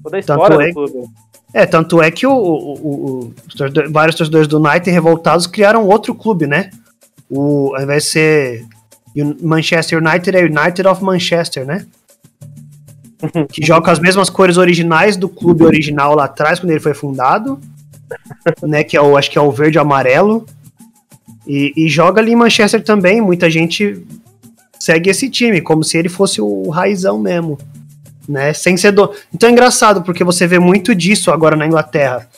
Toda a história é, do clube. É, tanto é que o, o, o vários torcedores do United revoltados criaram outro clube, né? O, ao invés de ser Manchester United, é United of Manchester, né? que joga com as mesmas cores originais do clube original lá atrás, quando ele foi fundado, né? Que é o, acho que é o verde e amarelo. E, e, joga ali em Manchester também. Muita gente segue esse time, como se ele fosse o raizão mesmo. Né? Sem ser do... Então é engraçado, porque você vê muito disso agora na Inglaterra.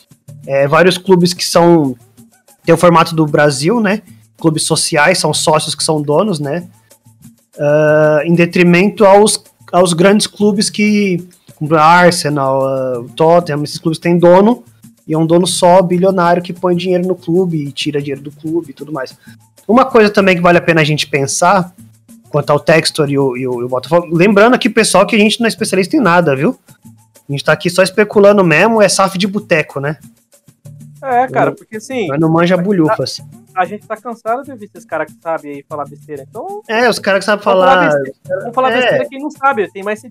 É, vários clubes que são. Tem o formato do Brasil, né? Clubes sociais, são sócios que são donos, né? Uh, em detrimento aos aos grandes clubes que, como Arsenal, uh, Tottenham, esses clubes têm dono, e é um dono só, bilionário, que põe dinheiro no clube e tira dinheiro do clube e tudo mais. Uma coisa também que vale a pena a gente pensar, quanto ao Textor e o, e o, e o Botafogo, lembrando aqui, pessoal, que a gente não é especialista em nada, viu? A gente tá aqui só especulando mesmo, é SAF de boteco, né? É, cara, porque assim. Mas não manja bulhufas. A, a, gente tá cansado de ver esses caras que sabem aí falar besteira. Então. É, os caras que sabem falar. Vamos falar é. besteira quem não sabe. Tem mais,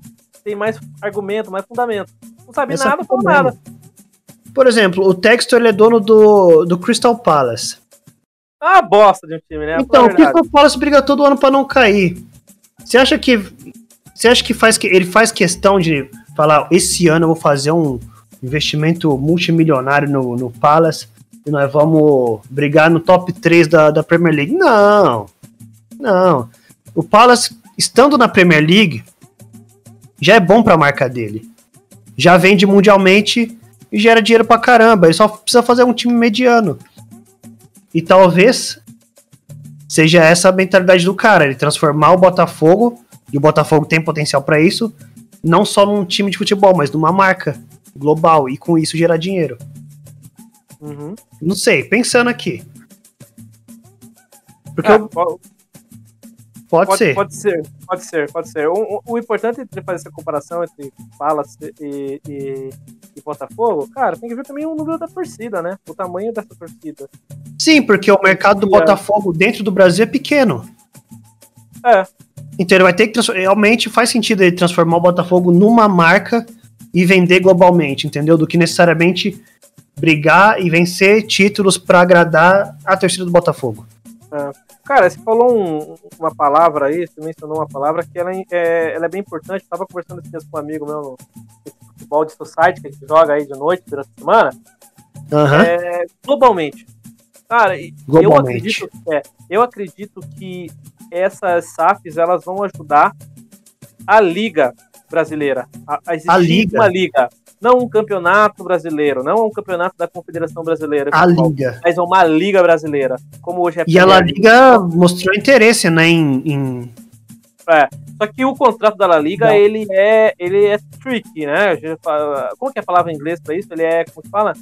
tem mais argumento, mais fundamento. Não sabe Essa nada, fala nada. Por exemplo, o Textor ele é dono do, do Crystal Palace. Ah, bosta de um time, né? Então, o Crystal Palace briga todo ano pra não cair. Você acha que. Você acha que faz que ele faz questão de falar, esse ano eu vou fazer um investimento multimilionário no, no Palace e nós vamos brigar no top 3 da, da Premier League. Não, não. O Palace, estando na Premier League, já é bom para a marca dele. Já vende mundialmente e gera dinheiro pra caramba. Ele só precisa fazer um time mediano. E talvez seja essa a mentalidade do cara, ele transformar o Botafogo, e o Botafogo tem potencial para isso, não só num time de futebol, mas numa marca global e com isso gerar dinheiro. Uhum. Não sei, pensando aqui. Porque ah, eu... pode, pode, ser. Pode ser, pode ser, pode ser. O, o, importante entre fazer essa comparação entre Palace e, e, e, Botafogo, cara, tem que ver também o número da torcida, né? O tamanho dessa torcida. Sim, porque o mercado do Botafogo dentro do Brasil é pequeno. É. Então ele vai ter que realmente faz sentido ele transformar o Botafogo numa marca e vender globalmente, entendeu? Do que necessariamente brigar e vencer títulos para agradar a torcida do Botafogo. É. Cara, você falou um, uma palavra aí, você mencionou uma palavra que ela é, ela é bem importante. Estava conversando esses dias com um amigo meu no futebol de society que a gente joga aí de noite durante a semana. Uhum. É, globalmente. Cara, globalmente. Eu, acredito, é, eu acredito que essas SAFs elas vão ajudar a liga brasileira. A, a, a liga. uma liga. Não um campeonato brasileiro, não um campeonato da Confederação Brasileira. A liga. Mas uma liga brasileira. Como hoje é E a La Liga mostrou interesse, né, em, em... É. Só que o contrato da La Liga, ele é, ele é tricky, né? Como que é a palavra em inglês para isso? Ele é, como se fala?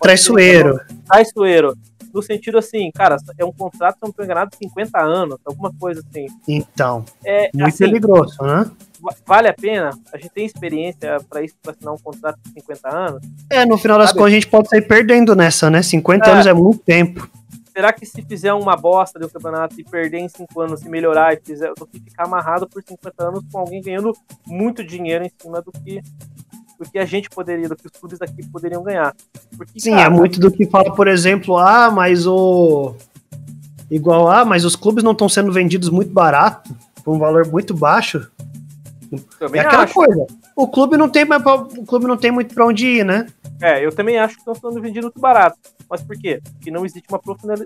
Traiçoeiro. Traiçoeiro. No sentido assim, cara, é um contrato, se não estou enganado, 50 anos, alguma coisa assim. Então, É, muito assim, peligroso, né? va- vale a pena? A gente tem experiência para isso, para assinar um contrato de 50 anos? É, no final das Sabe? contas a gente pode sair perdendo nessa, né? 50 É. anos é muito tempo. Será que se fizer uma bosta de um campeonato e perder em 5 anos, se melhorar e fizer, do que ficar amarrado por 50 anos com alguém ganhando muito dinheiro em cima do que do que a gente poderia, do que os clubes aqui poderiam ganhar. Porque, Sim, cara, é muito do que fala, por exemplo, ah, mas o. Igual, ah, mas os clubes não estão sendo vendidos muito barato, por um valor muito baixo. também é aquela acho. coisa. O clube não tem mais pra- o clube não tem muito pra onde ir, né? É, eu também acho que estão sendo vendidos muito barato. Mas por quê? Porque não existe uma,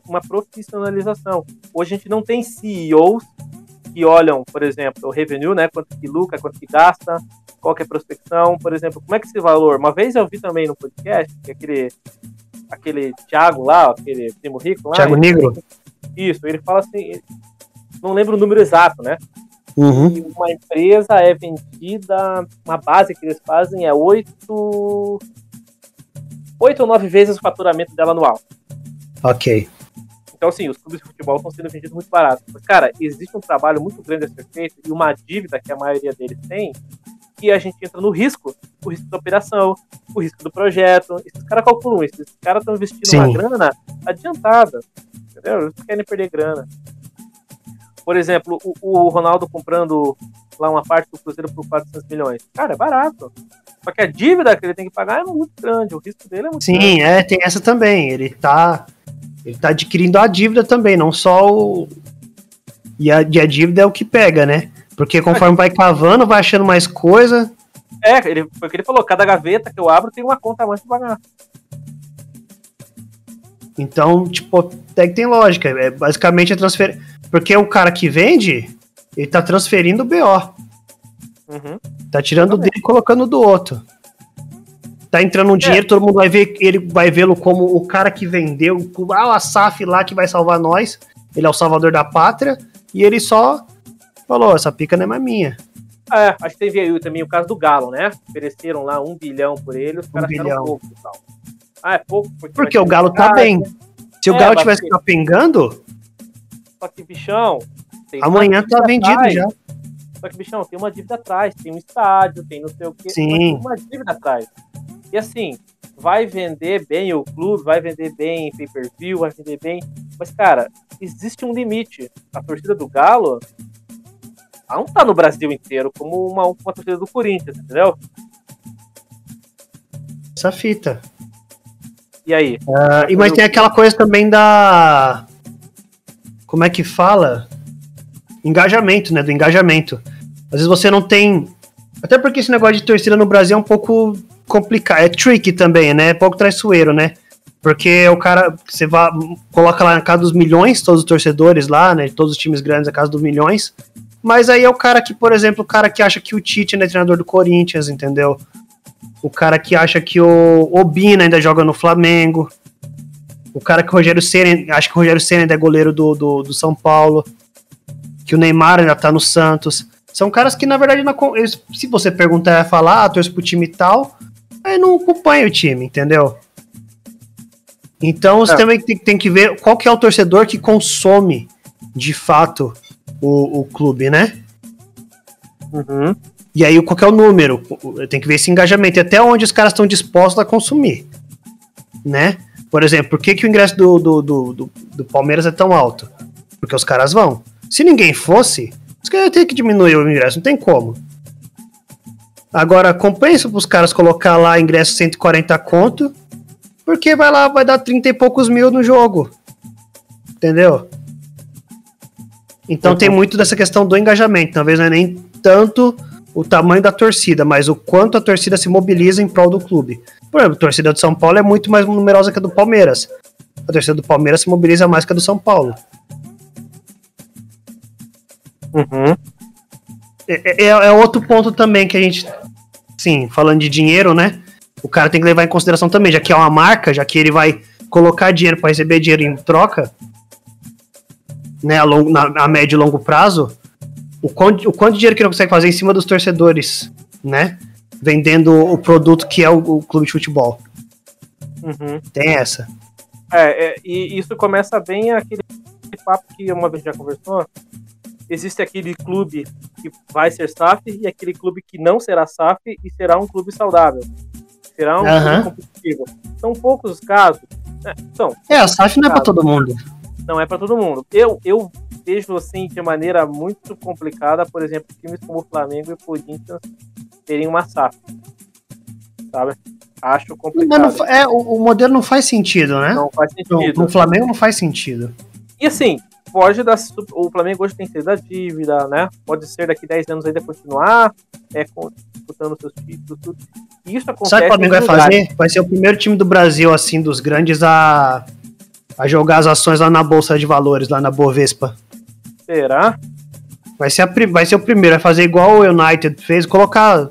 uma profissionalização. Hoje a gente não tem CEOs que olham, por exemplo, o revenue, né? Quanto que lucra, quanto que gasta, qual que é a prospecção, por exemplo, como é que esse valor. Uma vez eu vi também no podcast, que aquele, aquele Thiago lá, aquele primo rico lá. Thiago ele- Negro? Isso, ele fala assim, não lembro o número exato, né? Uhum. Uma empresa é vendida, uma base que eles fazem é oito, oito ou nove vezes o faturamento dela anual. Ok. Então, assim, os clubes de futebol estão sendo vendidos muito barato. Mas, cara, existe um trabalho muito grande a ser feito e uma dívida que a maioria deles tem, que a gente entra no risco, o risco da operação, o risco do projeto. Esses caras calculam isso. Esses caras estão investindo Sim. uma grana adiantada. Entendeu? Eles não querem perder grana. Por exemplo, o, o Ronaldo comprando lá uma parte do Cruzeiro por 400 milhões. Cara, é barato. Só que a dívida que ele tem que pagar é muito grande. O risco dele é muito grande. Sim, é, tem essa também. Ele tá. Ele tá adquirindo a dívida também, não só o. E a, e a dívida é o que pega, né? Porque conforme vai cavando, vai achando mais coisa. É, ele, foi o que ele falou, cada gaveta que eu abro tem uma conta a mais pra pagar. Então, tipo, até que tem lógica. É basicamente a transfer. Porque o cara que vende, ele tá transferindo o BO. Uhum. Tá tirando dele e colocando do outro. Tá entrando um dinheiro, todo mundo vai ver ele vai vê-lo como o cara que vendeu, ah, o Asaf lá que vai salvar nós. Ele é o salvador da pátria e ele só falou, essa pica não é mais minha. É, acho que teve aí também o caso do Galo, né? Ofereceram lá um bilhão por ele, os Um caras bilhão. pouco e tal. Ah, é pouco? Porque vai o Galo tá bem. Se o É, Galo mas tivesse que- capengando, Só que, bichão. amanhã tá vendido atrás. já. Só que, bichão, tem uma dívida atrás, tem um estádio, tem não sei o quê. Sim. Tem uma dívida atrás. E assim, vai vender bem o clube, vai vender bem pay-per-view, vai vender bem. Mas, cara, existe um limite. A torcida do Galo ela não tá no Brasil inteiro como uma, uma torcida do Corinthians, entendeu? Essa fita. E aí? Ah, e mas tem aquela coisa também da. Como é que fala? Engajamento, né? Do engajamento. Às vezes você não tem. Até porque esse negócio de torcida no Brasil é um pouco complicado. É tricky também, né? É pouco traiçoeiro, né? Porque o cara. Você vai, coloca lá na casa dos milhões, todos os torcedores lá, né? Todos os times grandes na casa dos milhões. Mas aí é o cara que, por exemplo, o cara que acha que o Tite não é treinador do Corinthians, entendeu? O cara que acha que o Obina ainda joga no Flamengo. O cara que o Rogério Senna, acho que o Rogério Senna ainda é goleiro do, do, do São Paulo. Que o Neymar ainda tá no Santos. São caras que, na verdade, eles- se você perguntar e falar, ah, torce pro time e tal, aí não acompanha o time, entendeu? Então você É. também tem, tem que ver qual que é o torcedor que consome, de fato, o, o clube, né? Uhum. E aí, qual que é o número? Tem que ver esse engajamento e até onde os caras estão dispostos a consumir, né? Por exemplo, por que, que o ingresso do, do, do, do- do Palmeiras é tão alto? Porque os caras vão. Se ninguém fosse, os caras iam ter que diminuir o ingresso, não tem como. Agora, compensa pros caras colocar lá ingresso 140 conto, porque vai lá, vai dar 30 e poucos mil no jogo. Entendeu? Então Uhum. tem muito dessa questão do engajamento. Talvez não é nem tanto o tamanho da torcida, mas o quanto a torcida se mobiliza em prol do clube. Por exemplo, a torcida do São Paulo é muito mais numerosa que a do Palmeiras. A torcida do Palmeiras se mobiliza mais que a do São Paulo. Uhum. É, é- é outro ponto também que a gente, sim, falando de dinheiro, né? O cara tem que levar em consideração também, já que é uma marca, já que ele vai colocar dinheiro para receber dinheiro em troca, né, a, longo, na, a médio e longo prazo, o quanto, o quanto de dinheiro que ele consegue fazer em cima dos torcedores, né? Vendendo o produto que é o, o clube de futebol. Uhum. Tem essa. É, é, e isso começa bem aquele papo que uma vez já conversou. Existe aquele clube que vai ser SAF e aquele clube que não será SAF e será um clube saudável. Será um Aham. clube competitivo. São poucos os casos. né? São, É, a SAF não é pra todo mundo. não é para todo mundo. Eu, eu vejo assim de maneira muito complicada, por exemplo, times como o Flamengo e o Corinthians terem uma SAF. Sabe? Acho Mas complicado. não é, o, o modelo não faz sentido, né? Não faz No, sentido. no Flamengo não faz sentido. E assim, foge da. O Flamengo hoje tem que ser da dívida, né? Pode ser daqui 10 anos ainda continuar é, disputando seus títulos, tudo. E Isso acontece. Sabe o que o Flamengo vai lugares. fazer? Vai ser o primeiro time do Brasil, assim, dos grandes a, a jogar as ações lá na Bolsa de Valores, lá na Bovespa. Será? Vai ser, a vai ser o primeiro, vai fazer igual o United fez, colocar.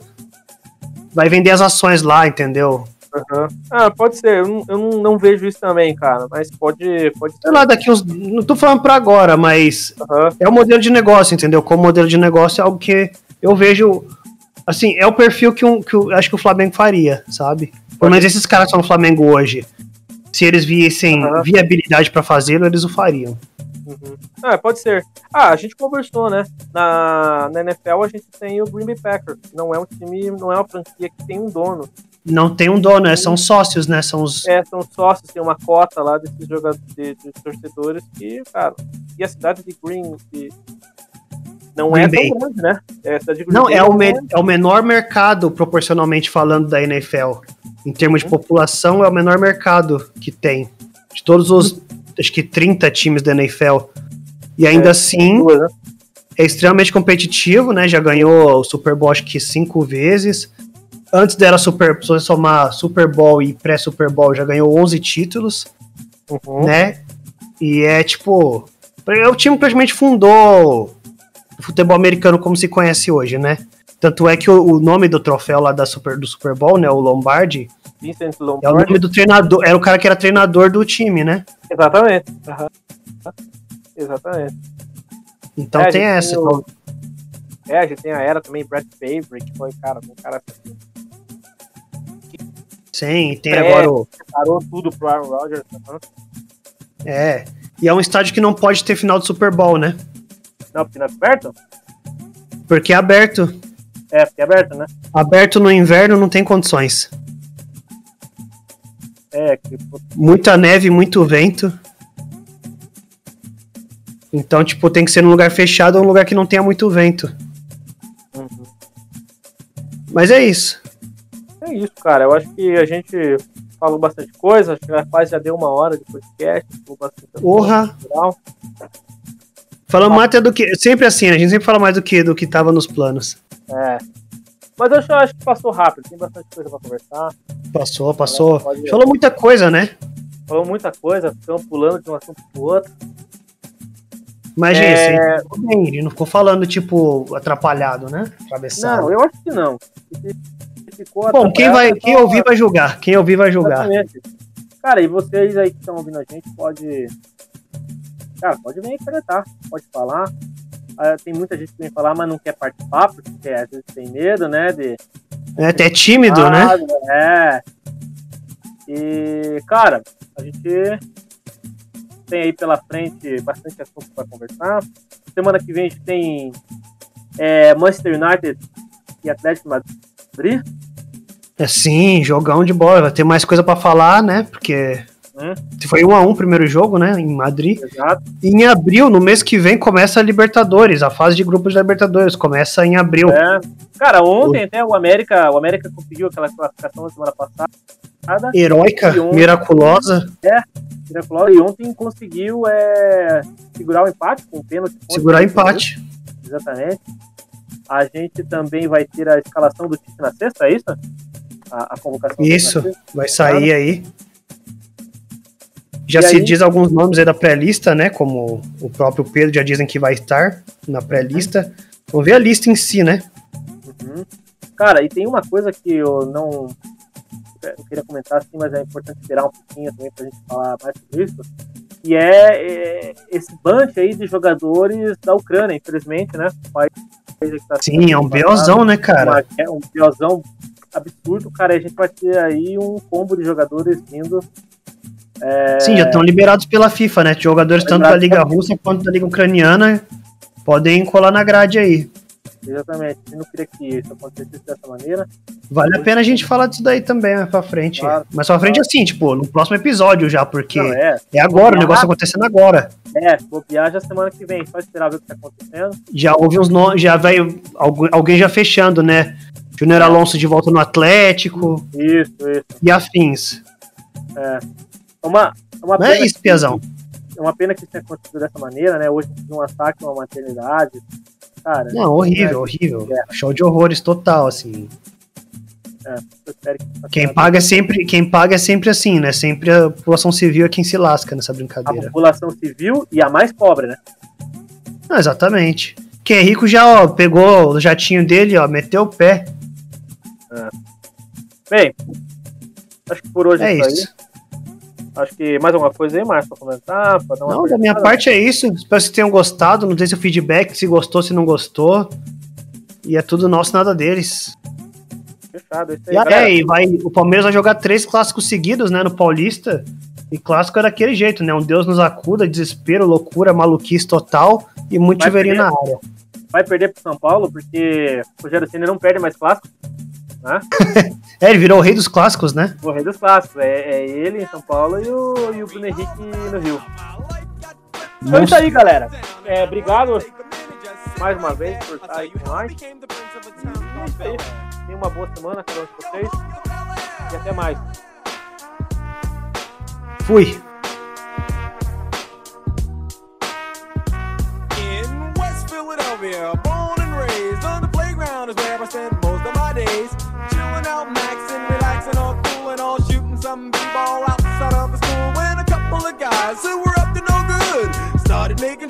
Vai vender as ações lá, entendeu? Aham. Ah, pode ser. Eu, não, eu não, não vejo isso também, cara. Mas pode, pode ser. Sei lá, daqui uns. Não tô falando pra agora, mas Aham. é o modelo de negócio, entendeu? Como modelo de negócio é algo que eu vejo. Assim, é o perfil que, um, que eu acho que o Flamengo faria, sabe? Pelo menos esses caras são no Flamengo hoje. Se eles vissem Aham. viabilidade pra fazê-lo, eles o fariam. Uhum. Ah, pode ser. Ah, a gente conversou, né? Na, na NFL a gente tem o Green Bay Packers. que Não é um time, não é uma franquia que tem um dono. Não tem um dono, né? São sócios, né? São os. É, são sócios, tem uma cota lá desses jogadores, de, de torcedores que, cara. E a cidade de Green de- não é Green tão grande, né? É, de Green Não, Bay é o, não me- é o menor mercado, proporcionalmente falando, da NFL. Em termos de Uhum. população, é o menor mercado que tem. De todos os, acho que 30 times da NFL. E ainda É, assim, né? é extremamente competitivo, né? Já ganhou o Super Bowl acho que cinco vezes. Antes dela Super, se você somar Super Bowl e pré-Super Bowl, já ganhou 11 títulos, Uhum. né? E é tipo, é o time que praticamente fundou o futebol americano como se conhece hoje, né? Tanto é que o, o nome do troféu lá da Super, do Super Bowl, né, o Lombardi, Vincent é o Lombardi. nome do treinador, era o cara que era treinador do time, né? Exatamente. Aham. Exatamente. Então É, tem essa. tem o- É, a gente tem a era também, Brad Favre, que foi, cara, um cara Sim, tem É. agora o, preparou tudo pro Aaron Rodgers. É. E é um estádio que não pode ter final de Super Bowl, né? Não, porque não é aberto? Porque é aberto. É, porque é aberto, né? Aberto no inverno não tem condições. É, que Muita neve, muito vento. Então, tipo, tem que ser num lugar fechado ou um lugar que não tenha muito vento. Uhum. Mas é isso. É isso, cara. Eu acho que a gente falou bastante coisa. Acho que quase já deu uma hora de podcast. Falou bastante Porra. Falamos mais até do que. Sempre assim, né? A gente sempre fala mais do que do que tava nos planos. É. Mas eu acho, acho que passou rápido. Tem bastante coisa pra conversar. Passou, passou. Pode- Falou muita coisa, né? Falou muita coisa. Ficamos pulando de um assunto pro outro. Mas, É. gente, ficou bem, ele não ficou falando, tipo, atrapalhado, né? Atravessado. Não, eu acho que não. Ficou Bom, quem, vai, quem só- ouvir vai julgar. Quem ouvir vai julgar. Exatamente. Cara, e vocês aí que estão ouvindo a gente, pode. Cara, pode vir acreditar, pode falar. Ah, tem muita gente que vem falar, mas não quer participar, porque às vezes tem medo, né? De. É até tímido, né? Ah, É. E, cara, a gente tem aí pela frente bastante assunto para conversar. Semana que vem a gente tem é, Manchester United e Atlético Madrid. É sim, jogão de bola. Vai ter mais coisa pra falar, né? Porque Hum. foi um a um o primeiro jogo, né? Em Madrid. Exato. E em abril, no mês que vem, começa a Libertadores. A fase de grupos da Libertadores começa em abril. É. Cara, ontem até o América, o América conseguiu aquela classificação na semana passada. Heróica, E ontem- miraculosa, miraculosa, E ontem conseguiu é, segurar o empate com o pênalti. segurar o empate. Exatamente. A gente também vai ter a escalação do Tite na sexta, é isso? A, a convocação Isso, vai sair aí. Já E se aí? diz alguns nomes aí da pré-lista, né? Como o próprio Pedro já dizem que vai estar na pré-lista. Vamos ver a lista em si, né? Uhum. Cara, e tem uma coisa que eu não eu queria comentar assim, mas é importante esperar um pouquinho também pra gente falar mais sobre isso. Que é, é, esse bunch aí de jogadores da Ucrânia, infelizmente, né? O país que tá Sim, é um BOzão, né, cara? uma- é um piozão absurdo, cara. A gente vai ter aí um combo de jogadores vindo É, Sim, já estão liberados pela FIFA, né? Jogadores tanto da Liga Russa quanto da Liga Ucraniana podem colar na grade aí. Exatamente. Eu não queria que isso acontecesse dessa maneira. Vale a pena a gente falar disso daí também mais pra frente. Claro. Mas pra frente assim, tipo, no próximo episódio já, porque Não, é, é agora, o negócio tá acontecendo agora. é, vou viajar semana que vem. Só esperar ver o que tá acontecendo. Já houve uns nomes, já veio alguém já fechando, né? Júnior Alonso de volta no Atlético Isso, isso. e afins. É uma, é uma Não é isso, Piazão. é uma pena que isso tenha acontecido dessa maneira, né? Hoje um ataque a uma maternidade. Cara, Não, horrível, horrível. Show de horrores total, assim. que isso Quem paga é sempre, quem paga é sempre assim, né? Sempre a população civil é quem se lasca nessa a brincadeira. população civil e a mais pobre, né? Não, exatamente. Quem é rico já, ó, pegou o jatinho dele, ó, meteu o pé. Bem, acho que por hoje É é isso. Acho que mais alguma coisa aí, Márcio, pra comentar? Pra dar uma Não, da minha parte é isso. Espero que vocês tenham gostado. Não tem seu feedback, se gostou, se não gostou. E é tudo nosso, nada deles. Fechado, é isso aí, E é, e vai, o Palmeiras vai jogar três clássicos seguidos, né, no Paulista. E clássico é daquele jeito, né? Um Deus nos acuda, desespero, loucura, maluquice total e muito Vai chuveirinho na área. Vai perder pro São Paulo, porque o Rogério Ceni não perde mais clássico. Né? é, ele virou o rei dos clássicos, né? O rei dos clássicos. É, é ele em São Paulo e o, e o Bruno Henrique no Rio. Então é isso aí, galera. É, obrigado mais uma vez por estar aí com nós. É Tenha uma boa semana para um vocês. E até mais. Fui. born and raised on the playground is where I spent most of my days. chilling out, maxing, relaxing, all cool and all shooting some b-ball outside of the school when a couple of guys who were up to no good started making.